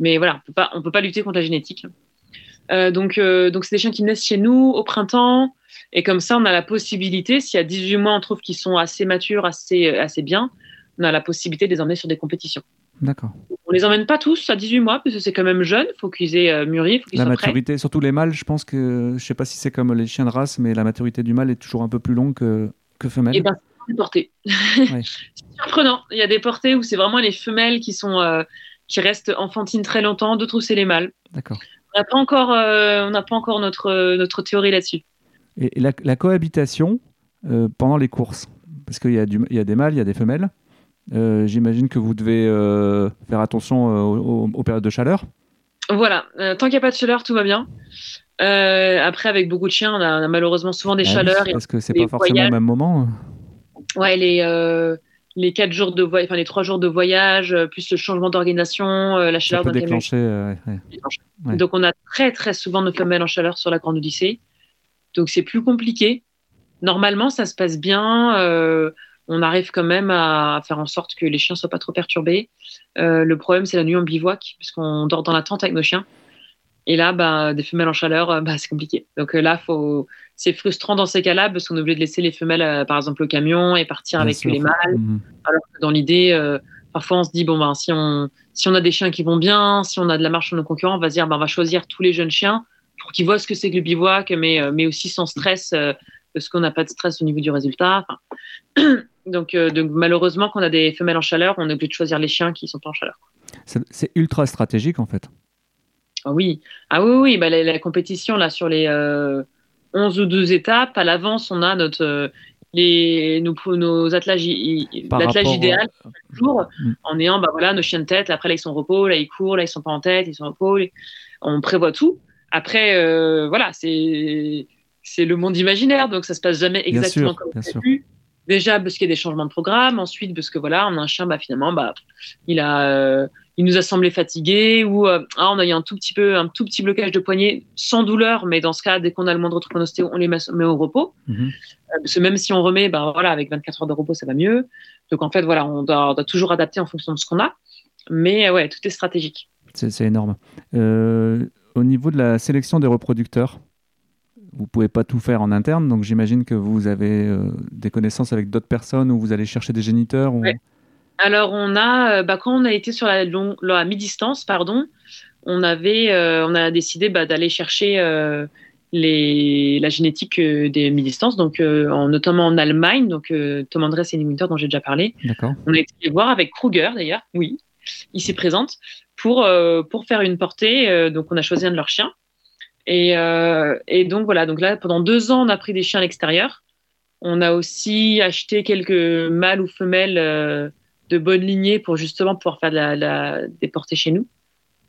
Mais voilà, on peut pas, on peut pas lutter contre la génétique. Euh, donc, euh, donc c'est des chiens qui naissent chez nous au printemps, et comme ça, on a la possibilité, s'il y a 18 mois, on trouve qu'ils sont assez matures, assez, assez bien, on a la possibilité de les emmener sur des compétitions. D'accord. On les emmène pas tous à 18 mois parce que c'est quand même jeune. Il faut qu'ils aient euh, mûri. Faut qu'ils la maturité, surtout les mâles, je pense que je sais pas si c'est comme les chiens de race, mais la maturité du mâle est toujours un peu plus longue que, que femelle. Et eh ben, c'est surprenant. Il y a des portées où c'est vraiment les femelles qui sont euh, qui restent enfantines très longtemps. D'autres où c'est les mâles. D'accord. On n'a pas encore, euh, on n'a pas encore notre notre théorie là-dessus. Et la, la cohabitation pendant les courses, parce qu'il y a du, il y a des mâles, il y a des femelles. Euh, j'imagine que vous devez euh, faire attention euh, aux, périodes de chaleur. Voilà, tant qu'il n'y a pas de chaleur, tout va bien. après, avec beaucoup de chiens, on a, malheureusement souvent des ah chaleurs. parce que c'est pas forcément au même moment. Ouais, les, les quatre jours de voyage, enfin les trois jours de voyage, plus le changement d'organisation, la chaleur. Ça peut déclencher. Donc on a très très souvent nos femelles en chaleur sur la grande Odyssée. Donc c'est plus compliqué. Normalement, ça se passe bien on arrive quand même à faire en sorte que les chiens soient pas trop perturbés. Euh, le problème, c'est la nuit en bivouac, puisqu'on dort dans la tente avec nos chiens. Et là, bah, des femelles en chaleur, euh, bah, c'est compliqué. Donc euh, là, faut... c'est frustrant dans ces cas-là, parce qu'on est obligé de laisser les femelles, par exemple, au camion et partir avec les mâles. Mhm. Alors que dans l'idée, parfois, on se dit, bon, ben, si, on... si on a des chiens qui vont bien, si on a de la marche sur nos concurrents, on va se dire, ben, on va choisir tous les jeunes chiens pour qu'ils voient ce que c'est que le bivouac, mais, mais aussi sans stress, parce qu'on n'a pas de stress au niveau du résultat. Donc, euh, donc malheureusement, quand on a des femelles en chaleur, on est obligé de choisir les chiens qui sont pas en chaleur. C'est ultra stratégique en fait. Ah oui, ah oui, oui. Bah, la, compétition là sur les 11 euh, ou 12 étapes, à l'avance, on a notre euh, les nos, nos attelages, l'attelage idéal jour, mm. en ayant bah voilà nos chiens de tête. Après là ils sont au repos, là ils courent, là ils sont pas en tête, ils sont au repos. On prévoit tout. Après voilà, c'est c'est le monde imaginaire, donc ça se passe jamais exactement comme prévu. Déjà parce qu'il y a des changements de programme, ensuite parce que voilà, on a un chien, bah finalement, bah il a, euh, il nous a semblé fatigué ou euh, ah, on a eu un tout petit peu, un tout petit blocage de poignet sans douleur, mais dans ce cas, dès qu'on a le moindre truc ostéo, on les met, au repos. Mhm. Euh, parce que même si on remet, bah voilà, avec 24 heures de repos, ça va mieux. Donc en fait, voilà, on doit, toujours adapter en fonction de ce qu'on a. Mais ouais, tout est stratégique. C'est énorme. au niveau de la sélection des reproducteurs, vous pouvez pas tout faire en interne, donc j'imagine que vous avez euh, des connaissances avec d'autres personnes ou vous allez chercher des géniteurs. Alors on a, euh, bah, quand on a été sur la, la mi-distance, pardon, on avait, euh, on a décidé bah, d'aller chercher les, la génétique des mi-distances, donc notamment en Allemagne, donc Tom Andrés et Winter dont j'ai déjà parlé. On a été les voir avec Kruger d'ailleurs, oui, il s'est présente pour pour faire une portée. donc on a choisi un de leurs chiens. Et, euh, et, donc voilà, donc là pendant deux ans on a pris des chiens à l'extérieur. On a aussi acheté quelques mâles ou femelles euh, de bonne lignée pour justement pouvoir faire la, des portées chez nous.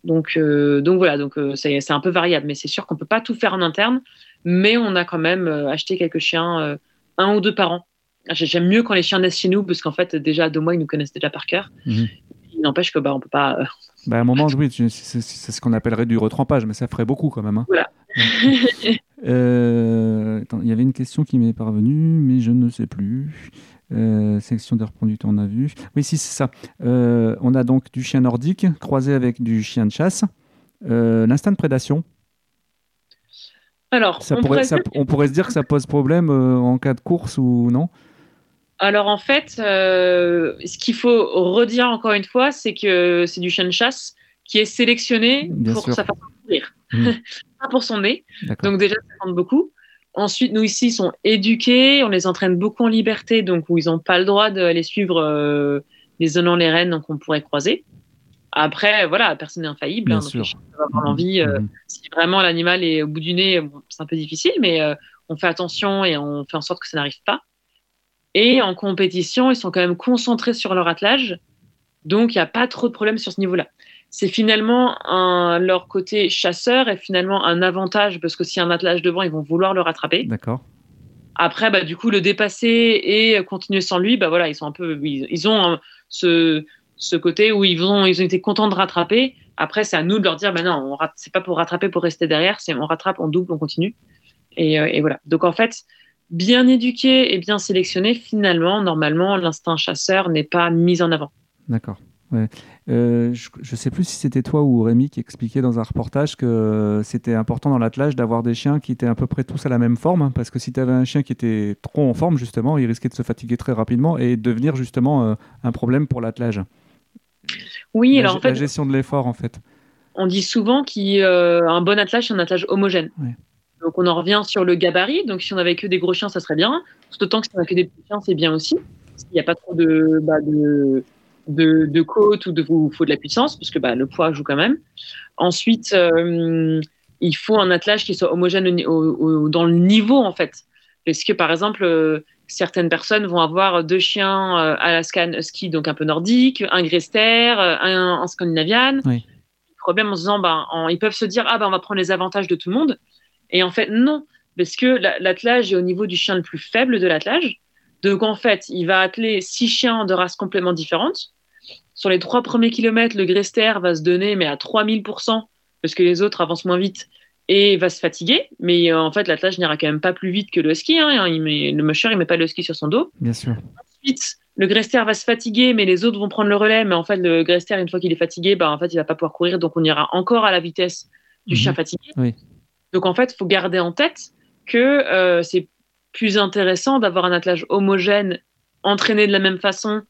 Donc, euh, donc voilà, donc c'est un peu variable, mais c'est sûr qu'on peut pas tout faire en interne, mais on a quand même acheté quelques chiens, un ou deux par an. J'aime mieux quand les chiens naissent chez nous parce qu'en fait déjà deux mois ils nous connaissent déjà par cœur. Mhm. Il n'empêche que bah on peut pas bah, à un moment, oui, c'est ce qu'on appellerait du retrempage, mais ça ferait beaucoup quand même. Hein. Voilà. Euh, il y avait une question qui m'est parvenue, mais je ne sais plus. Euh, section des reproducteurs, on a vu. Oui, si, c'est ça. Euh, on a donc du chien nordique croisé avec du chien de chasse. Euh, l'instinct de prédation. Alors, on, pourrait, on, pourrait, se dire que ça pose problème en cas de course ou non Alors, en fait, ce qu'il faut redire encore une fois, c'est que c'est du chien de chasse qui est sélectionné pour sa façon de courir, mmh. pas pour son nez. Donc, déjà, ça compte beaucoup. Ensuite, nous ici, ils sont éduqués, on les entraîne beaucoup en liberté, donc où ils n'ont pas le droit d'aller suivre euh, les zones les rênes qu'on pourrait croiser. Après, voilà, personne n'est infaillible. Hein, donc va avoir mmh. l'envie. Euh, mmh. Si vraiment l'animal est au bout du nez, c'est un peu difficile, mais euh, on fait attention et on fait en sorte que ça n'arrive pas. Et en compétition, ils sont quand même concentrés sur leur attelage, donc il n'y a pas trop de problèmes sur ce niveau-là c'est finalement un, leur côté chasseur est finalement un avantage parce que s'il y a un attelage devant, ils vont vouloir le rattraper. D'accord. Après, bah, du coup, le dépasser et continuer sans lui, bah voilà, ils sont un peu, ils, ont ce, ce côté où ils ont été contents de rattraper. Après, c'est à nous de leur dire, bah non, c'est pas pour rattraper pour rester derrière, c'est on rattrape, on double, on continue. Et, euh, et voilà. Donc en fait, bien éduqué et bien sélectionné, finalement, normalement, l'instinct chasseur n'est pas mis en avant. D'accord. Euh, je ne sais plus si c'était toi ou Rémi qui expliquait dans un reportage que c'était important dans l'attelage d'avoir des chiens qui étaient à peu près tous à la même forme, parce que si tu avais un chien qui était trop en forme, justement, il risquait de se fatiguer très rapidement et devenir justement euh, un problème pour l'attelage. Oui, alors en fait. La gestion de l'effort, en fait. On dit souvent qu'un euh, bon attelage, c'est un attelage homogène. Donc on en revient sur le gabarit. Donc si on avait que des gros chiens, ça serait bien. Tout autant que si on avait que des petits chiens, c'est bien aussi. Qu'il n'y a pas trop de, bah, de de, de côte ou de faut de la puissance parce que bah, le poids joue quand même. Ensuite, euh, il faut un attelage qui soit homogène dans le niveau en fait. Parce que par exemple, euh, certaines personnes vont avoir deux chiens euh, Alaskan Husky, donc un peu nordique, un Grester, un, un Scandinavian. Le problème en se disant, bah, ils peuvent se dire, ah bah, on va prendre les avantages de tout le monde. Et en fait, non, parce que l'attelage est au niveau du chien le plus faible de l'attelage. Donc en fait, il va atteler six chiens de races complètement différentes. Sur les trois premiers kilomètres, le Grester va se donner, mais à 3000%, parce que les autres avancent moins vite, et va se fatiguer. Mais euh, en fait, l'attelage n'ira quand même pas plus vite que le ski. Hein. Il met, le musher, il met pas le ski sur son dos. Bien sûr. Ensuite, le Grester va se fatiguer, mais les autres vont prendre le relais. Mais en fait, le Grester, une fois qu'il est fatigué, bah, en fait, il va pas pouvoir courir. Donc, on ira encore à la vitesse du mhm. chien fatigué. Donc, en fait, il faut garder en tête que euh, c'est plus intéressant d'avoir un attelage homogène, entraîné de la même façon,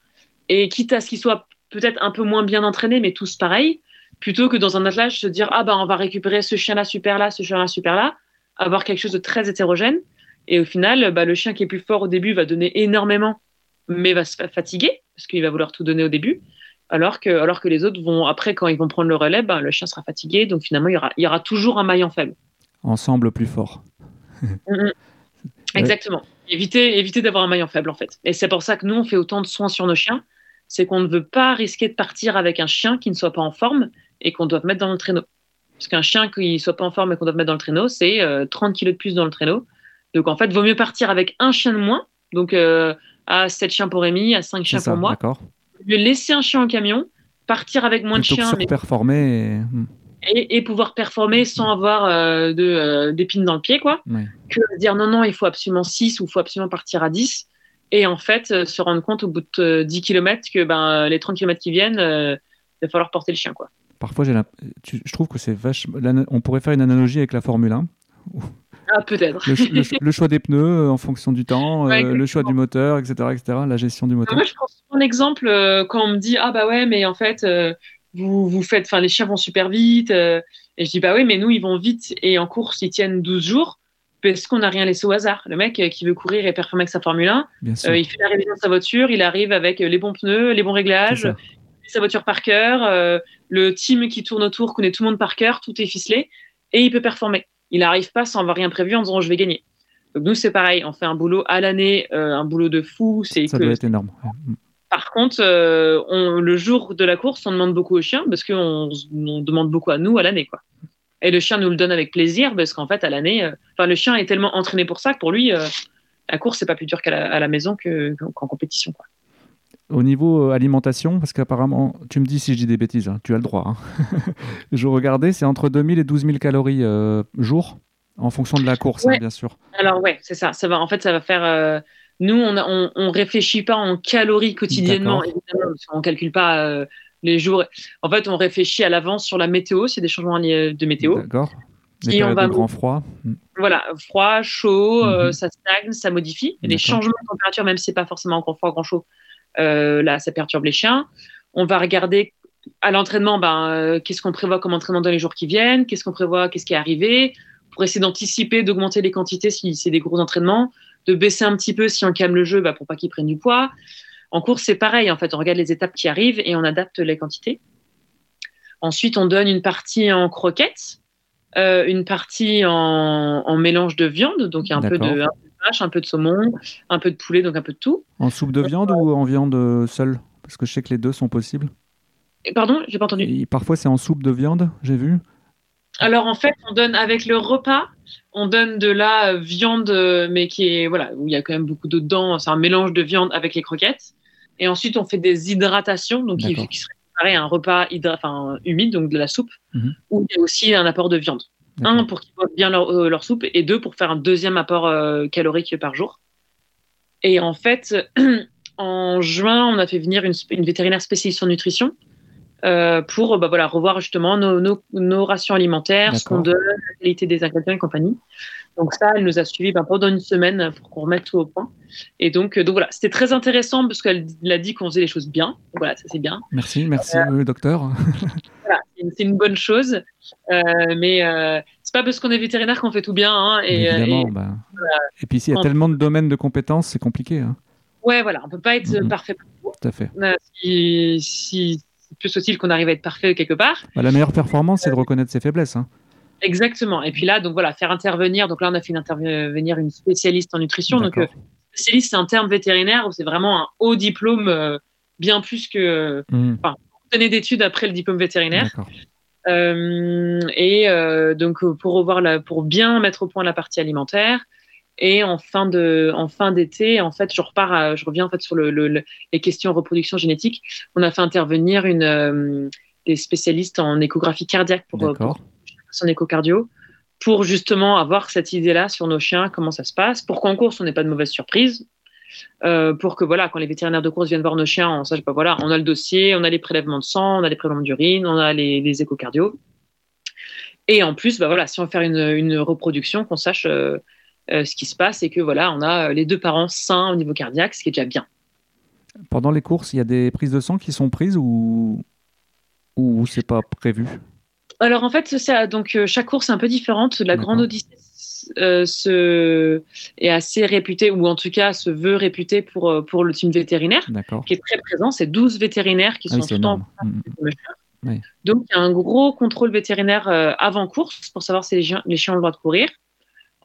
et quitte à ce qu'il soit peut-être un peu moins bien entraînés, mais tous pareils, plutôt que dans un attelage se dire ah bah on va récupérer ce chien-là super là, ce chien-là super là, avoir quelque chose de très hétérogène. Et au final, bah, le chien qui est plus fort au début va donner énormément, mais va se fatiguer parce qu'il va vouloir tout donner au début. Alors que, alors que les autres vont, après, quand ils vont prendre le relais, bah, le chien sera fatigué. Donc finalement, il y aura, il y aura toujours un maillon faible. Ensemble plus fort. Mm, mm. Exactement. Éviter, éviter d'avoir un maillon faible, en fait. Et c'est pour ça que nous, on fait autant de soins sur nos chiens c'est qu'on ne veut pas risquer de partir avec un chien qui ne soit pas en forme et qu'on doit mettre dans le traîneau. Parce qu'un chien qui ne soit pas en forme et qu'on doit mettre dans le traîneau, c'est 30 euh, kilos de plus dans le traîneau. Donc en fait, vaut mieux partir avec un chien de moins, donc euh, à 7 chiens pour Rémi, à 5 chiens pour moi. D'accord. laisser un chien en camion, partir avec moins de chiens. mais... performer. Et... Et, pouvoir performer sans avoir euh, de, d'épines dans le pied, quoi. Que dire non, non, il faut absolument 6 ou il faut absolument partir à 10 et en fait euh, se rendre compte au bout de 10 km que ben, les 30 km qui viennent, euh, il va falloir porter le chien. Quoi. Parfois, je trouve que c'est vachement. On pourrait faire une analogie avec la Formule 1. Ah, peut-être. Le, choix des pneus euh, en fonction du temps, le choix du moteur, etc., etc., la gestion du moteur. Moi, je prends un exemple quand on me dit Ah, bah ouais, mais en fait, vous, vous faites. Enfin, les chiens vont super vite. et je dis Bah oui, mais nous, ils vont vite et en course, ils tiennent 12 jours parce qu'on n'a rien laissé au hasard. Le mec euh, qui veut courir et performer avec sa Formule 1, euh, il fait la révision de sa voiture, il arrive avec euh, les bons pneus, les bons réglages, sa voiture par cœur, le team qui tourne autour connaît tout le monde par cœur, tout est ficelé, et il peut performer. Il n'arrive pas sans avoir rien prévu en disant je vais gagner. Donc nous c'est pareil, on fait un boulot à l'année, un boulot de fou. Ça doit être énorme. Par contre, on, le jour de la course, on demande beaucoup aux chiens parce qu'on on demande beaucoup à nous à l'année, quoi. Et le chien nous le donne avec plaisir parce qu'en fait, à l'année, euh, le chien est tellement entraîné pour ça que pour lui, euh, la course, c'est pas plus dur qu'à la, la, maison qu'en compétition. Quoi. Au niveau euh, alimentation, parce qu'apparemment, tu me dis si je dis des bêtises, hein, tu as le droit. Hein. je regardais, c'est entre 2000 et 12 000 calories jour, en fonction de la course, hein, bien sûr. Alors, ouais, c'est ça. ça va, en fait, ça va faire Nous, on ne réfléchit pas en calories quotidiennement, évidemment, parce qu'on ne calcule pas euh, les jours. En fait, on réfléchit à l'avance sur la météo, c'est des changements de météo. D'accord. Des on va... de grand froid. Mm. Voilà, froid, chaud, euh, mhm. ça stagne, ça modifie. Les changements de température, même si c'est pas forcément grand froid, grand chaud, euh, là, ça perturbe les chiens. On va regarder à l'entraînement, ben, qu'est-ce qu'on prévoit comme entraînement dans les jours qui viennent, qu'est-ce qu'on prévoit, qu'est-ce qui est arrivé, pour essayer d'anticiper, d'augmenter les quantités si c'est des gros entraînements, de baisser un petit peu si on calme le jeu bah, pour pas qu'ils prennent du poids. En course, c'est pareil. En fait, on regarde les étapes qui arrivent et on adapte les quantités. Ensuite, on donne une partie en croquettes, euh, une partie en, mélange de viande, donc il y a un peu, de, un vache, un peu de saumon, un peu de poulet, donc un peu de tout. En soupe de viande ou en viande seule? Parce que je sais que les deux sont possibles. Pardon, j'ai pas entendu. parfois, c'est en soupe de viande, j'ai vu. Alors en fait, on donne avec le repas, on donne de la viande, mais qui est voilà où il y a quand même beaucoup d'eau dedans. C'est un mélange de viande avec les croquettes. Et ensuite, on fait des hydratations, donc qui, serait pareil un repas enfin, humide, donc de la soupe, mhm. où il y a aussi un apport de viande. Un pour qu'ils boivent bien euh, leur, soupe, et deux pour faire un deuxième apport euh, calorique par jour. Et en fait, en juin, on a fait venir une, une vétérinaire spécialiste en nutrition euh, pour bah, voilà, revoir justement nos, rations alimentaires, ce qu'on donne, la qualité des ingrédients et compagnie. Donc ça, elle nous a suivis bah, pendant une semaine pour qu'on remette tout au point. Et donc, euh, donc voilà, c'était très intéressant parce qu'elle a dit qu'on faisait les choses bien. Donc voilà, ça c'est bien. Merci, merci euh, docteur. voilà, c'est une, bonne chose. mais c'est pas parce qu'on est vétérinaire qu'on fait tout bien. Hein, et, Évidemment. Et, bah. et puis s'il y a tellement de domaines de compétences, c'est compliqué. Hein. Ouais, voilà, on peut pas être mm-hmm. parfait Tout à fait. si, si plus aussi qu'on arrive à être parfait quelque part. Bah, la meilleure performance, c'est de reconnaître ses faiblesses. Hein. Exactement. Et puis là, donc voilà, faire intervenir. Donc là, on a fait intervenir une spécialiste en nutrition. Donc, euh, spécialiste, c'est un terme vétérinaire où c'est vraiment un haut diplôme, euh, bien plus que. Mmh. Enfin, donner d'études après le diplôme vétérinaire. Euh, et donc, pour revoir la, pour bien mettre au point la partie alimentaire, et en fin de, en fin d'été, en fait, je repars, je reviens en fait sur le, les questions reproduction génétique. On a fait intervenir une euh, des spécialistes en échographie cardiaque pour, pour son échocardio, pour justement avoir cette idée-là sur nos chiens, comment ça se passe, pour qu'en course on n'ait pas de mauvaises surprises, euh, pour que voilà, quand les vétérinaires de course viennent voir nos chiens, on sache pas voilà, on a le dossier, on a les prélèvements de sang, on a les prélèvements d'urine, on a les, les échocardios. Et en plus, bah voilà, si on veut faire une, une reproduction, qu'on sache euh, euh, ce qui se passe, c'est que voilà, on a euh, les deux parents sains au niveau cardiaque, ce qui est déjà bien. Pendant les courses, il y a des prises de sang qui sont prises ou ou c'est pas prévu? Alors en fait, ça, donc euh, chaque course est un peu différente. La Grande Odyssée se, est assez réputée, ou en tout cas se veut réputée pour, pour le team vétérinaire, qui est très présent. C'est 12 vétérinaires qui ah sont tout le temps. Donc il y a un gros contrôle vétérinaire avant course pour savoir si les chiens, les chiens ont le droit de courir.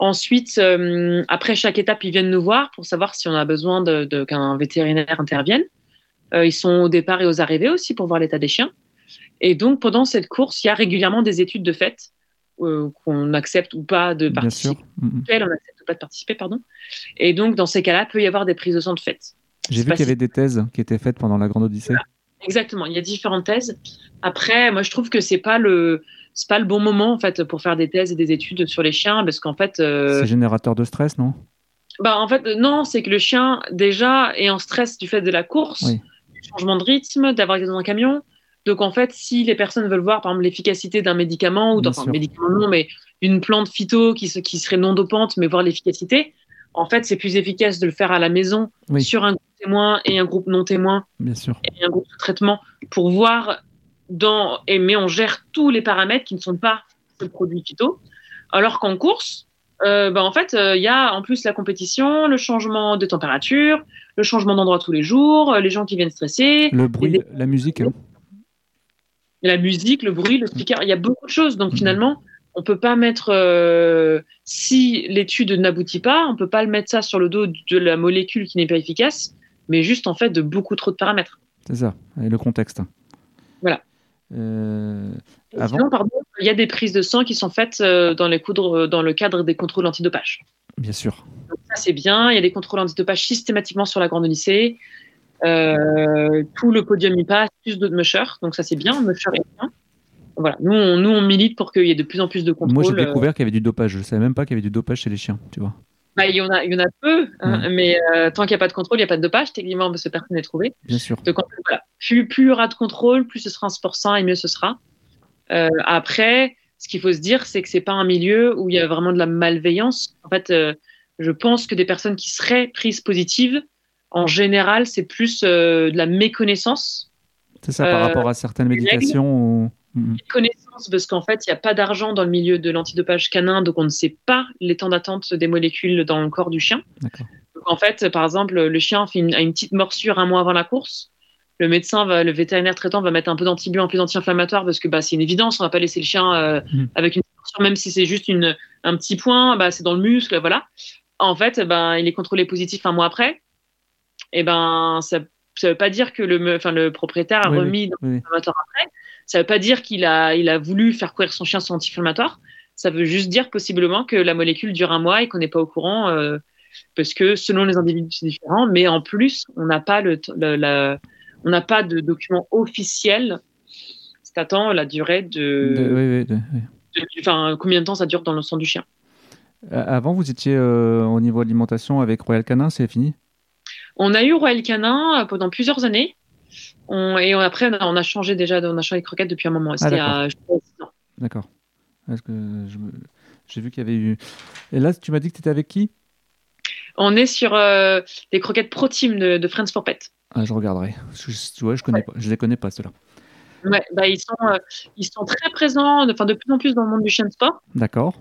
Ensuite, euh, après chaque étape, ils viennent nous voir pour savoir si on a besoin de, qu'un vétérinaire intervienne. Euh, ils sont au départ et aux arrivées aussi pour voir l'état des chiens. Et donc, pendant cette course, il y a régulièrement des études de fait euh, qu'on accepte ou pas de participer. Mm-hmm. On accepte ou pas de participer, pardon. Et donc, dans ces cas-là, il peut y avoir des prises de sang de fait. J'ai vu qu'il y avait des thèses qui étaient faites pendant la Grande Odyssée. Exactement, il y a différentes thèses. Après, moi, je trouve que c'est pas le c'est pas le bon moment en fait pour faire des thèses et des études sur les chiens parce qu'en fait euh, c'est générateur de stress non? Bah en fait non c'est que le chien déjà est en stress du fait de la course du changement de rythme d'avoir été dans un camion donc en fait si les personnes veulent voir par exemple l'efficacité d'un médicament ou d'un médicament non mais une plante phyto qui, qui serait non dopante mais voir l'efficacité en fait c'est plus efficace de le faire à la maison sur un groupe témoin et un groupe non témoin Bien sûr. et un groupe de traitement pour voir dans, et, mais on gère tous les paramètres qui ne sont pas ce produit phyto. Alors qu'en course, euh, ben en fait, euh, il y a en plus la compétition, le changement de température, le changement d'endroit tous les jours, euh, les gens qui viennent stresser. Le bruit, la musique. Hein. La musique, le bruit, le speaker, il y a beaucoup de choses. Donc mm-hmm. finalement, on peut pas mettre, si l'étude n'aboutit pas, on peut pas le mettre ça sur le dos de la molécule qui n'est pas efficace, mais juste en fait de beaucoup trop de paramètres. C'est ça, et le contexte. Voilà. Euh, il y a des prises de sang qui sont faites euh, dans, les dans le cadre des contrôles antidopage. Bien sûr. ça, c'est bien. Il y a des contrôles antidopage systématiquement sur la Grande Odyssée. Euh, tout le podium y passe, plus de mushers. Donc, ça, c'est bien. Musher est bien. Voilà. Nous, on, nous, on milite pour qu'il y ait de plus en plus de contrôles. Moi, j'ai découvert qu'il y avait du dopage. Je ne savais même pas qu'il y avait du dopage chez les chiens, tu vois. Bah, il, y en a, il y en a peu, hein, mais tant qu'il n'y a pas de contrôle, il n'y a pas de dopage, techniquement, parce que personne n'est trouvé. Bien sûr. Donc, voilà. plus, plus il y aura de contrôle, plus ce sera un sport sain et mieux ce sera. après, ce qu'il faut se dire, c'est que c'est pas un milieu où il y a vraiment de la malveillance. En fait, je pense que des personnes qui seraient prises positives, en général, c'est plus de la méconnaissance. C'est ça, par rapport à certaines médications ou... Mm-hmm. Connaissance, parce qu'en fait, il n'y a pas d'argent dans le milieu de l'antidopage canin, donc on ne sait pas les temps d'attente des molécules dans le corps du chien. Donc en fait, par exemple, le chien fait une, a une petite morsure un mois avant la course. Le médecin, va, le vétérinaire traitant va mettre un peu d'antibiotiques, un peu d'anti-inflammatoire parce que bah, c'est une évidence, on ne va pas laisser le chien euh, mm. avec une morsure, même si c'est juste une, un petit point, bah, c'est dans le muscle, voilà. En fait, ben, il est contrôlé positif un mois après. Et ben, ça ne veut pas dire que le, enfin, le propriétaire a remis oui, après ça ne veut pas dire qu'il a, il a voulu faire courir son chien sans anti-inflammatoire. Ça veut juste dire possiblement que la molécule dure un mois et qu'on n'est pas au courant euh, parce que selon les individus, c'est différent. Mais en plus, on n'a pas, le, on n'a pas de document officiel statant la durée de. enfin, combien de temps ça dure dans le sang du chien. Avant, vous étiez euh, au niveau alimentation avec Royal Canin, c'est fini? On a eu Royal Canin euh, pendant plusieurs années et après, on a changé déjà, on a changé de croquettes depuis un moment. Ah, D'accord. J'ai vu qu'il y avait eu. Et là, tu m'as dit que tu étais avec qui? On est sur euh, les croquettes Pro Team de, Friends for Pet. Ah, je regarderai. Je, tu vois, je connais pas. Je les connais pas ceux-là. Ouais, bah, ils sont, euh, ils sont très présents, enfin de plus en plus dans le monde du chien de sport. D'accord.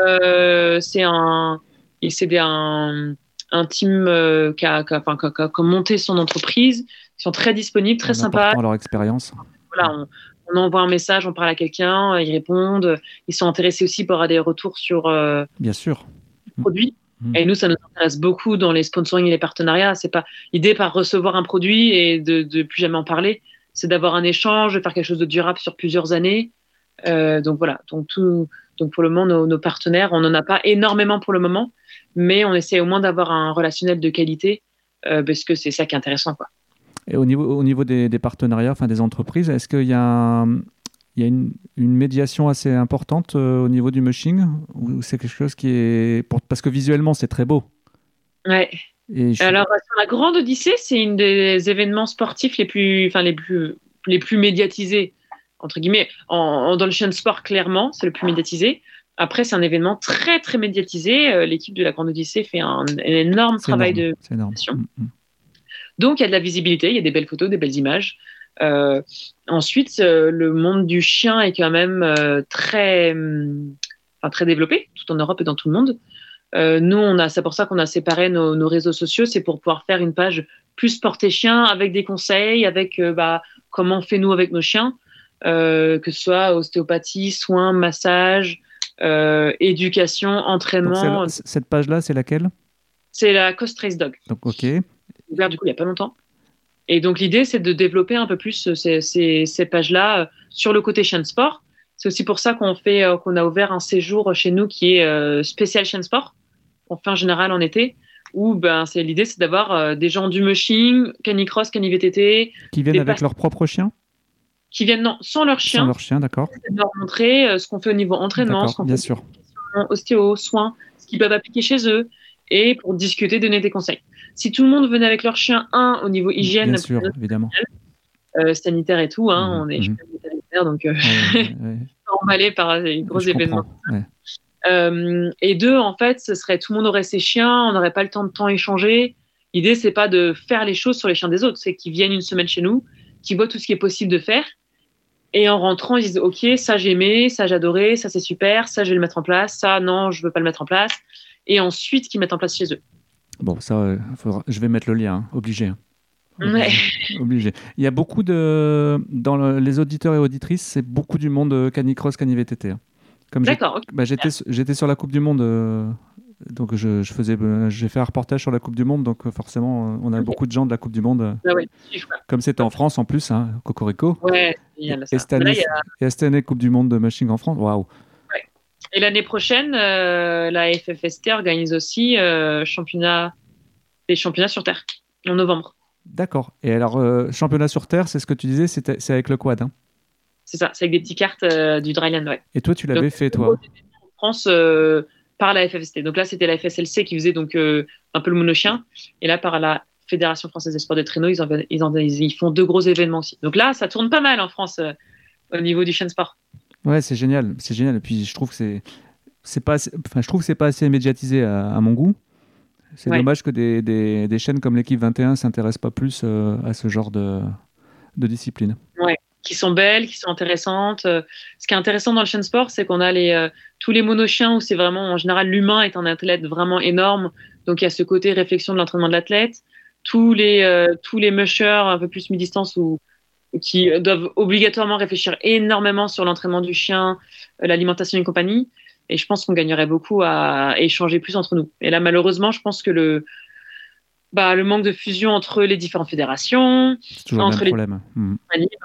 Euh, c'est un, c'est un, un team qui a, qui, a, qui, a, monté son entreprise ils sont très disponibles, très sympas. leur expérience. Voilà, on, envoie un message, on parle à quelqu'un, ils répondent. Ils sont intéressés aussi pour avoir des retours sur euh, Bien sûr. le produit. Mm. Et nous, ça nous intéresse beaucoup dans les sponsoring et les partenariats. C'est pas l'idée par recevoir un produit et de, de plus jamais en parler. C'est d'avoir un échange, de faire quelque chose de durable sur plusieurs années. Euh, donc voilà. Donc tout. Donc pour le moment, nos, nos partenaires, on n'en a pas énormément pour le moment, mais on essaie au moins d'avoir un relationnel de qualité euh, parce que c'est ça qui est intéressant, quoi. Et au niveau, au niveau des, partenariats, enfin des entreprises, est-ce qu'il y a, il y a une, médiation assez importante euh, au niveau du mushing? Ou c'est quelque chose qui est parce que visuellement c'est très beau. Ouais. Alors sur la Grande Odyssée, c'est une des événements sportifs les plus, enfin les plus, les plus médiatisés entre guillemets. En, dans le chien sport, clairement, c'est le plus médiatisé. Après, c'est un événement très très médiatisé. Euh, l'équipe de la Grande Odyssée fait un, énorme travail de. C'est énorme. Mm, mm. Donc, il y a de la visibilité, il y a des belles photos, des belles images. Euh, ensuite, euh, le monde du chien est quand même euh, très, enfin, très développé, tout en Europe et dans tout le monde. nous, on a, c'est pour ça qu'on a séparé nos, réseaux sociaux, c'est pour pouvoir faire une page plus portée chien avec des conseils, avec bah, comment on fait nous avec nos chiens, que ce soit ostéopathie, soins, massage, éducation, entraînement. cette page-là, c'est laquelle? C'est la Coast Trace Dog. Donc, ok ouvert du coup il n'y a pas longtemps. Et donc l'idée, c'est de développer un peu plus euh, ces, ces, pages-là euh, sur le côté chaîne sport. C'est aussi pour ça qu'on fait, euh, qu'on a ouvert un séjour chez nous qui est spécial chaîne sport. On fait en général en été. Où ben, c'est l'idée, c'est d'avoir des gens du mushing, canicross, canivtt. Qui viennent avec leur propre chien Qui viennent non, sans leur chien. Sans leur chien, d'accord. De leur montrer ce qu'on fait au niveau entraînement, ce qu'on bien fait sûr. ostéo, soins, ce qu'ils peuvent appliquer chez eux, et pour discuter, donner des conseils. Si tout le monde venait avec leur chien, un, au niveau hygiène, Bien sûr, évidemment. Euh, sanitaire et tout, hein, mmh, on est mmh. sanitaire, donc euh, emballé par une grosse événement. Euh, et deux, en fait, ce serait tout le monde aurait ses chiens, on n'aurait pas le temps de temps échanger. L'idée, c'est pas de faire les choses sur les chiens des autres, c'est qu'ils viennent une semaine chez nous, qu'ils voient tout ce qui est possible de faire. Et en rentrant, ils disent Ok, ça j'ai aimé, ça adoré, ça c'est super, ça je vais le mettre en place, ça non, je veux pas le mettre en place. Et ensuite, qu'ils mettent en place chez eux. Bon, ça, euh, je vais mettre le lien, hein. obligé. Hein. Obligé. Il y a beaucoup de. Dans les auditeurs et auditrices, c'est beaucoup du monde euh, canicross, canivtt. Hein. D'accord. Bah, j'étais sur la Coupe du Monde. Euh, donc je, faisais, j'ai fait un reportage sur la Coupe du Monde, donc forcément on a beaucoup de gens de la Coupe du Monde. Ah comme c'était en France en plus, hein, Cocorico. Ouais, il y a et, cette année, Coupe du Monde de machine en France. Waouh. Et l'année prochaine, euh, la FFST organise aussi euh, championnat, des championnats sur Terre, en novembre. D'accord. Et alors, euh, championnat sur Terre, c'est ce que tu disais, c'est avec le quad hein C'est ça, c'est avec des petites cartes du Dryland, ouais. Et toi, tu l'avais fait, toi En France, par la FFST. Donc là, c'était la FSLC qui faisait donc un peu le monochien, et là par la Fédération française des sports de traîneau, ils, ils, font deux gros événements aussi. Donc là, ça tourne pas mal en France au niveau du chien sport. Ouais, c'est génial, c'est génial. Et puis je trouve que c'est c'est pas, enfin, je trouve que c'est pas assez médiatisé à, mon goût. C'est dommage que des, des, des, chaînes comme l'équipe 21 s'intéressent pas plus euh, à ce genre de, de discipline. Ouais, qui sont belles, qui sont intéressantes. Euh, ce qui est intéressant dans le chien sport, c'est qu'on a les, euh, tous les monochiens où c'est vraiment, en général, l'humain est un athlète vraiment énorme. Donc il y a ce côté réflexion de l'entraînement de l'athlète. Tous les, tous les mushers un peu plus mi-distance ou qui doivent obligatoirement réfléchir énormément sur l'entraînement du chien, l'alimentation et compagnie. Et je pense qu'on gagnerait beaucoup à échanger plus entre nous. Et là, malheureusement, je pense que le, bah, le manque de fusion entre les différentes fédérations, entre les. Mmh.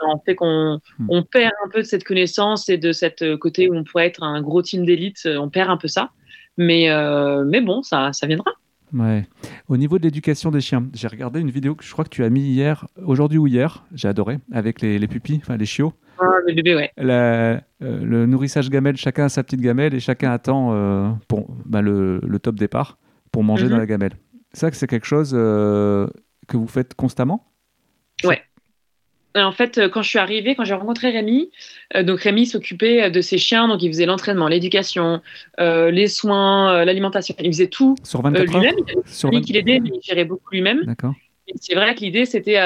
en fait qu'on mmh. on perd un peu de cette connaissance et de cette côté où on pourrait être un gros team d'élite. On perd un peu ça. Mais, euh, mais bon, ça, ça viendra. Ouais. Au niveau de l'éducation des chiens, j'ai regardé une vidéo que je crois que tu as mis hier, aujourd'hui ou hier, j'ai adoré, avec les, les pupilles, enfin les chiots. Ah, le bébé, ouais. Euh, le nourrissage gamelle, chacun a sa petite gamelle et chacun attend euh, pour, bah, le, le, top départ pour manger mhm. dans la gamelle. Ça, c'est quelque chose euh, que vous faites constamment? Ouais. En fait, quand je suis arrivée, quand j'ai rencontré Rémi, donc Rémi s'occupait de ses chiens, donc il faisait l'entraînement, l'éducation, les soins, l'alimentation, il faisait tout sur 24 lui-même. Sur 20... qu'il aidait, mais il gérait beaucoup lui-même. D'accord. C'est vrai que l'idée, c'était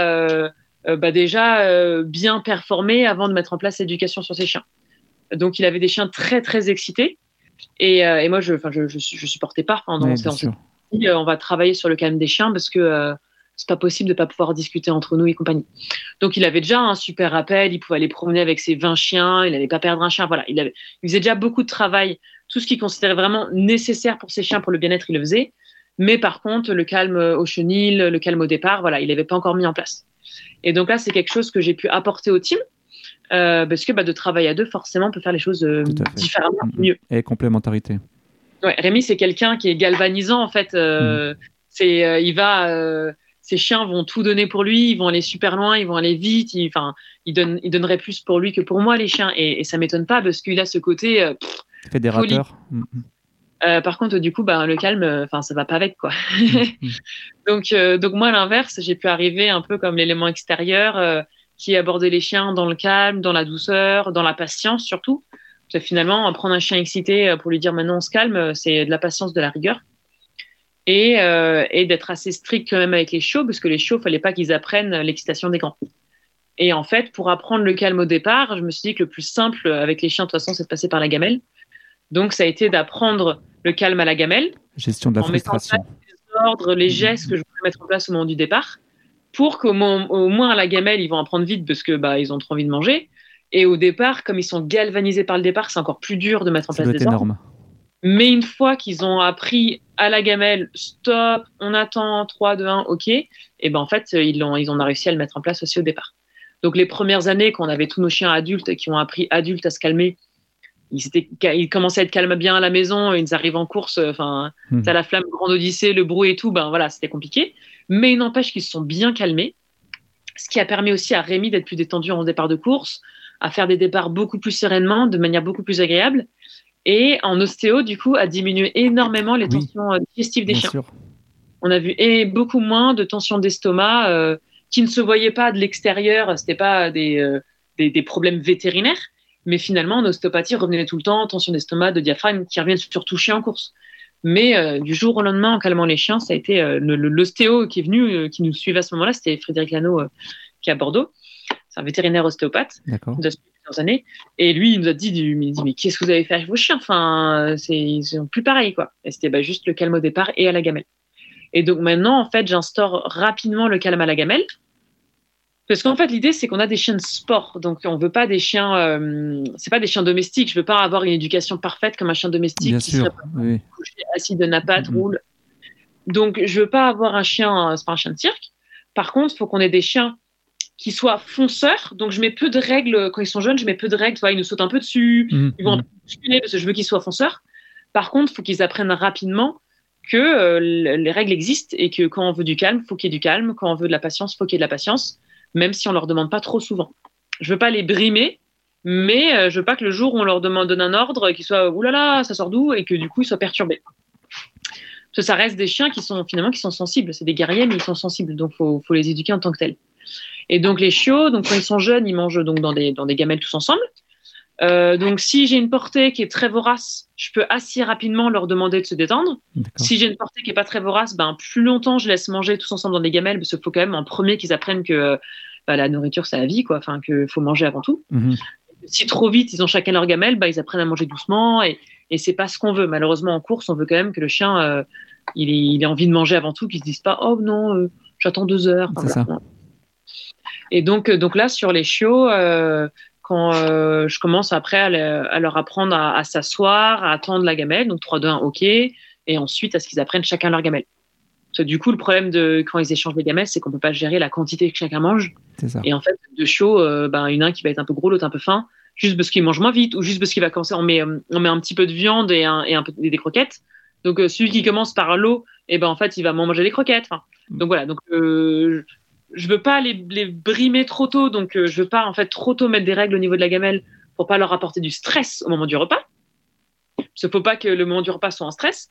euh, bah déjà euh, bien performer avant de mettre en place l'éducation sur ses chiens. Donc il avait des chiens très très excités et, euh, et moi je, je, je, je, supportais pas pendant on s'est dit on va travailler sur le calme des chiens parce que c'est pas possible de pas pouvoir discuter entre nous et compagnie. Donc il avait déjà un super rappel, il pouvait aller promener avec ses 20 chiens, il n'allait pas perdre un chien. Voilà, il, avait, il faisait déjà beaucoup de travail, tout ce qu'il considérait vraiment nécessaire pour ses chiens, pour le bien-être, il le faisait. Mais par contre, le calme au chenil, le calme au départ, voilà, il n'avait pas encore mis en place. Et donc là, c'est quelque chose que j'ai pu apporter au team. Euh, parce que bah, de travailler à deux, forcément, on peut faire les choses euh, différemment, mm, mm. mieux. Et complémentarité. Ouais, Rémi, c'est quelqu'un qui est galvanisant, en fait. Euh, mm. c'est, il va, ses chiens vont tout donner pour lui, ils vont aller super loin, ils vont aller vite. Enfin, il, donne, il donnerait plus pour lui que pour moi, les chiens. Et, et ça m'étonne pas parce qu'il a ce côté. Fédérateur. Euh, par contre, du coup, bah, le calme, euh, enfin, ça va pas avec, quoi. Mm, mm. donc, euh, donc moi, à l'inverse, j'ai pu arriver un peu comme l'élément extérieur qui abordait les chiens dans le calme, dans la douceur, dans la patience surtout. Parce que finalement, prendre un chien excité pour lui dire maintenant on se calme, c'est de la patience, de la rigueur. Et, et d'être assez strict quand même avec les chiots, parce que les chiots, fallait pas qu'ils apprennent l'excitation des grands. Et en fait, pour apprendre le calme au départ, je me suis dit que le plus simple avec les chiens, de toute façon, c'est de passer par la gamelle. Donc, ça a été d'apprendre le calme à la gamelle. Gestion de la frustration. les ordres, les gestes que je voulais mettre en place au moment du départ, pour qu'au moins à la gamelle, ils vont apprendre vite parce que bah, ils ont trop envie de manger. Et au départ, comme ils sont galvanisés par le départ, c'est encore plus dur de mettre en place des énorme. Mais une fois qu'ils ont appris à la gamelle, stop, on attend 3, 2, 1, ok, et ben en fait, ils ont, ils ont réussi à le mettre en place aussi au départ. Donc les premières années, quand on avait tous nos chiens adultes qui ont appris adultes à se calmer, ils, commençaient à être calmes bien à la maison, ils arrivent en course, enfin, mmh. la flamme, grande odyssée, le bruit et tout, ben voilà, c'était compliqué. Mais il n'empêche qu'ils se sont bien calmés, ce qui a permis aussi à Rémi d'être plus détendu en départ de course, à faire des départs beaucoup plus sereinement, de manière beaucoup plus agréable. Et en ostéo, du coup, à diminuer énormément les tensions euh, digestives des chiens. On a vu et beaucoup moins de tensions d'estomac euh, qui ne se voyaient pas de l'extérieur, c'était pas des, des problèmes vétérinaires, mais finalement, en ostéopathie, revenait tout le temps, tension d'estomac, de diaphragme, qui reviennent surtout chiens en course. Mais euh, du jour au lendemain, en calmant les chiens, ça a été euh, l'ostéo qui est venu, euh, qui nous suivait à ce moment-là, c'était Frédéric Lano, qui est à Bordeaux. C'est un vétérinaire ostéopathe depuis plusieurs années. Et lui, il nous a dit, il dit mais qu'est-ce que vous avez fait avec vos chiens? Enfin, ils sont plus pareils, quoi. Et c'était bah, juste le calme au départ et à la gamelle. Et donc maintenant, en fait, j'instaure rapidement le calme à la gamelle. Parce qu'en fait, l'idée, c'est qu'on a des chiens de sport. Donc, on veut pas des chiens. Euh, c'est pas des chiens domestiques. Je veux pas avoir une éducation parfaite comme un chien domestique qui serait couché, assis de napate, mm-hmm. roule. Donc, je veux pas avoir un chien. C'est pas un chien de cirque. Par contre, il faut qu'on ait des chiens qui soient fonceurs. Donc, je mets peu de règles. Quand ils sont jeunes, je mets peu de règles. ils nous sautent un peu dessus. Mm-hmm. Ils vont un peu parce que je veux qu'ils soient fonceurs. Par contre, il faut qu'ils apprennent rapidement que euh, les règles existent et que quand on veut du calme, il faut qu'il y ait du calme. Quand on veut de la patience, il faut qu'il y ait de la patience même si on leur demande pas trop souvent. Je veux pas les brimer, Mais euh, je veux pas que le jour où on leur demande donne un ordre, qu'ils soient oulala, ça sort d'où? et que du coup ils soient perturbés. Parce que ça reste des chiens qui sont finalement qui sont sensibles. C'est des guerriers, mais ils sont sensibles, donc faut, faut les éduquer en tant que tels. Et donc les chiots, donc quand ils sont jeunes, ils mangent donc dans des dans des gamelles tous ensemble. Euh, donc, si j'ai une portée qui est très vorace, je peux assez rapidement leur demander de se détendre. Si j'ai une portée qui est pas très vorace, ben plus longtemps je laisse manger tous ensemble dans des gamelles, parce qu'il faut quand même en premier qu'ils apprennent que bah, la nourriture c'est la vie, quoi. Enfin, qu'il faut manger avant tout. Mhm. Si trop vite ils ont chacun leur gamelle, bah, ils apprennent à manger doucement et, et c'est pas ce qu'on veut. Malheureusement en course, on veut quand même que le chien euh, il, ait, il ait envie de manger avant tout, qu'il se dise pas oh non, euh, j'attends deux heures. Ça. Et donc, euh, donc là sur les chiots. Euh, quand euh, je commence après à, le- à leur apprendre à, à s'asseoir, à attendre la gamelle, donc 3, 2, 1, OK, et ensuite à ce qu'ils apprennent chacun leur gamelle. Parce que du coup, le problème de quand ils échangent les gamelles, c'est qu'on peut pas gérer la quantité que chacun mange. Ça. Et en fait, de chaud, euh, ben, une un qui va être un peu gros, l'autre un peu fin, juste parce qu'il mange moins vite, ou juste parce qu'il va commencer, on met, on met un petit peu de viande et, un, et un peu et des croquettes. Donc euh, celui qui commence par l'eau, et ben en fait, il va manger les croquettes. Enfin, donc voilà, donc euh, je veux pas les, les brimer trop tôt, donc euh, je veux pas en fait trop tôt mettre des règles au niveau de la gamelle pour pas leur apporter du stress au moment du repas. Parce qu'il faut pas que le moment du repas soit en stress,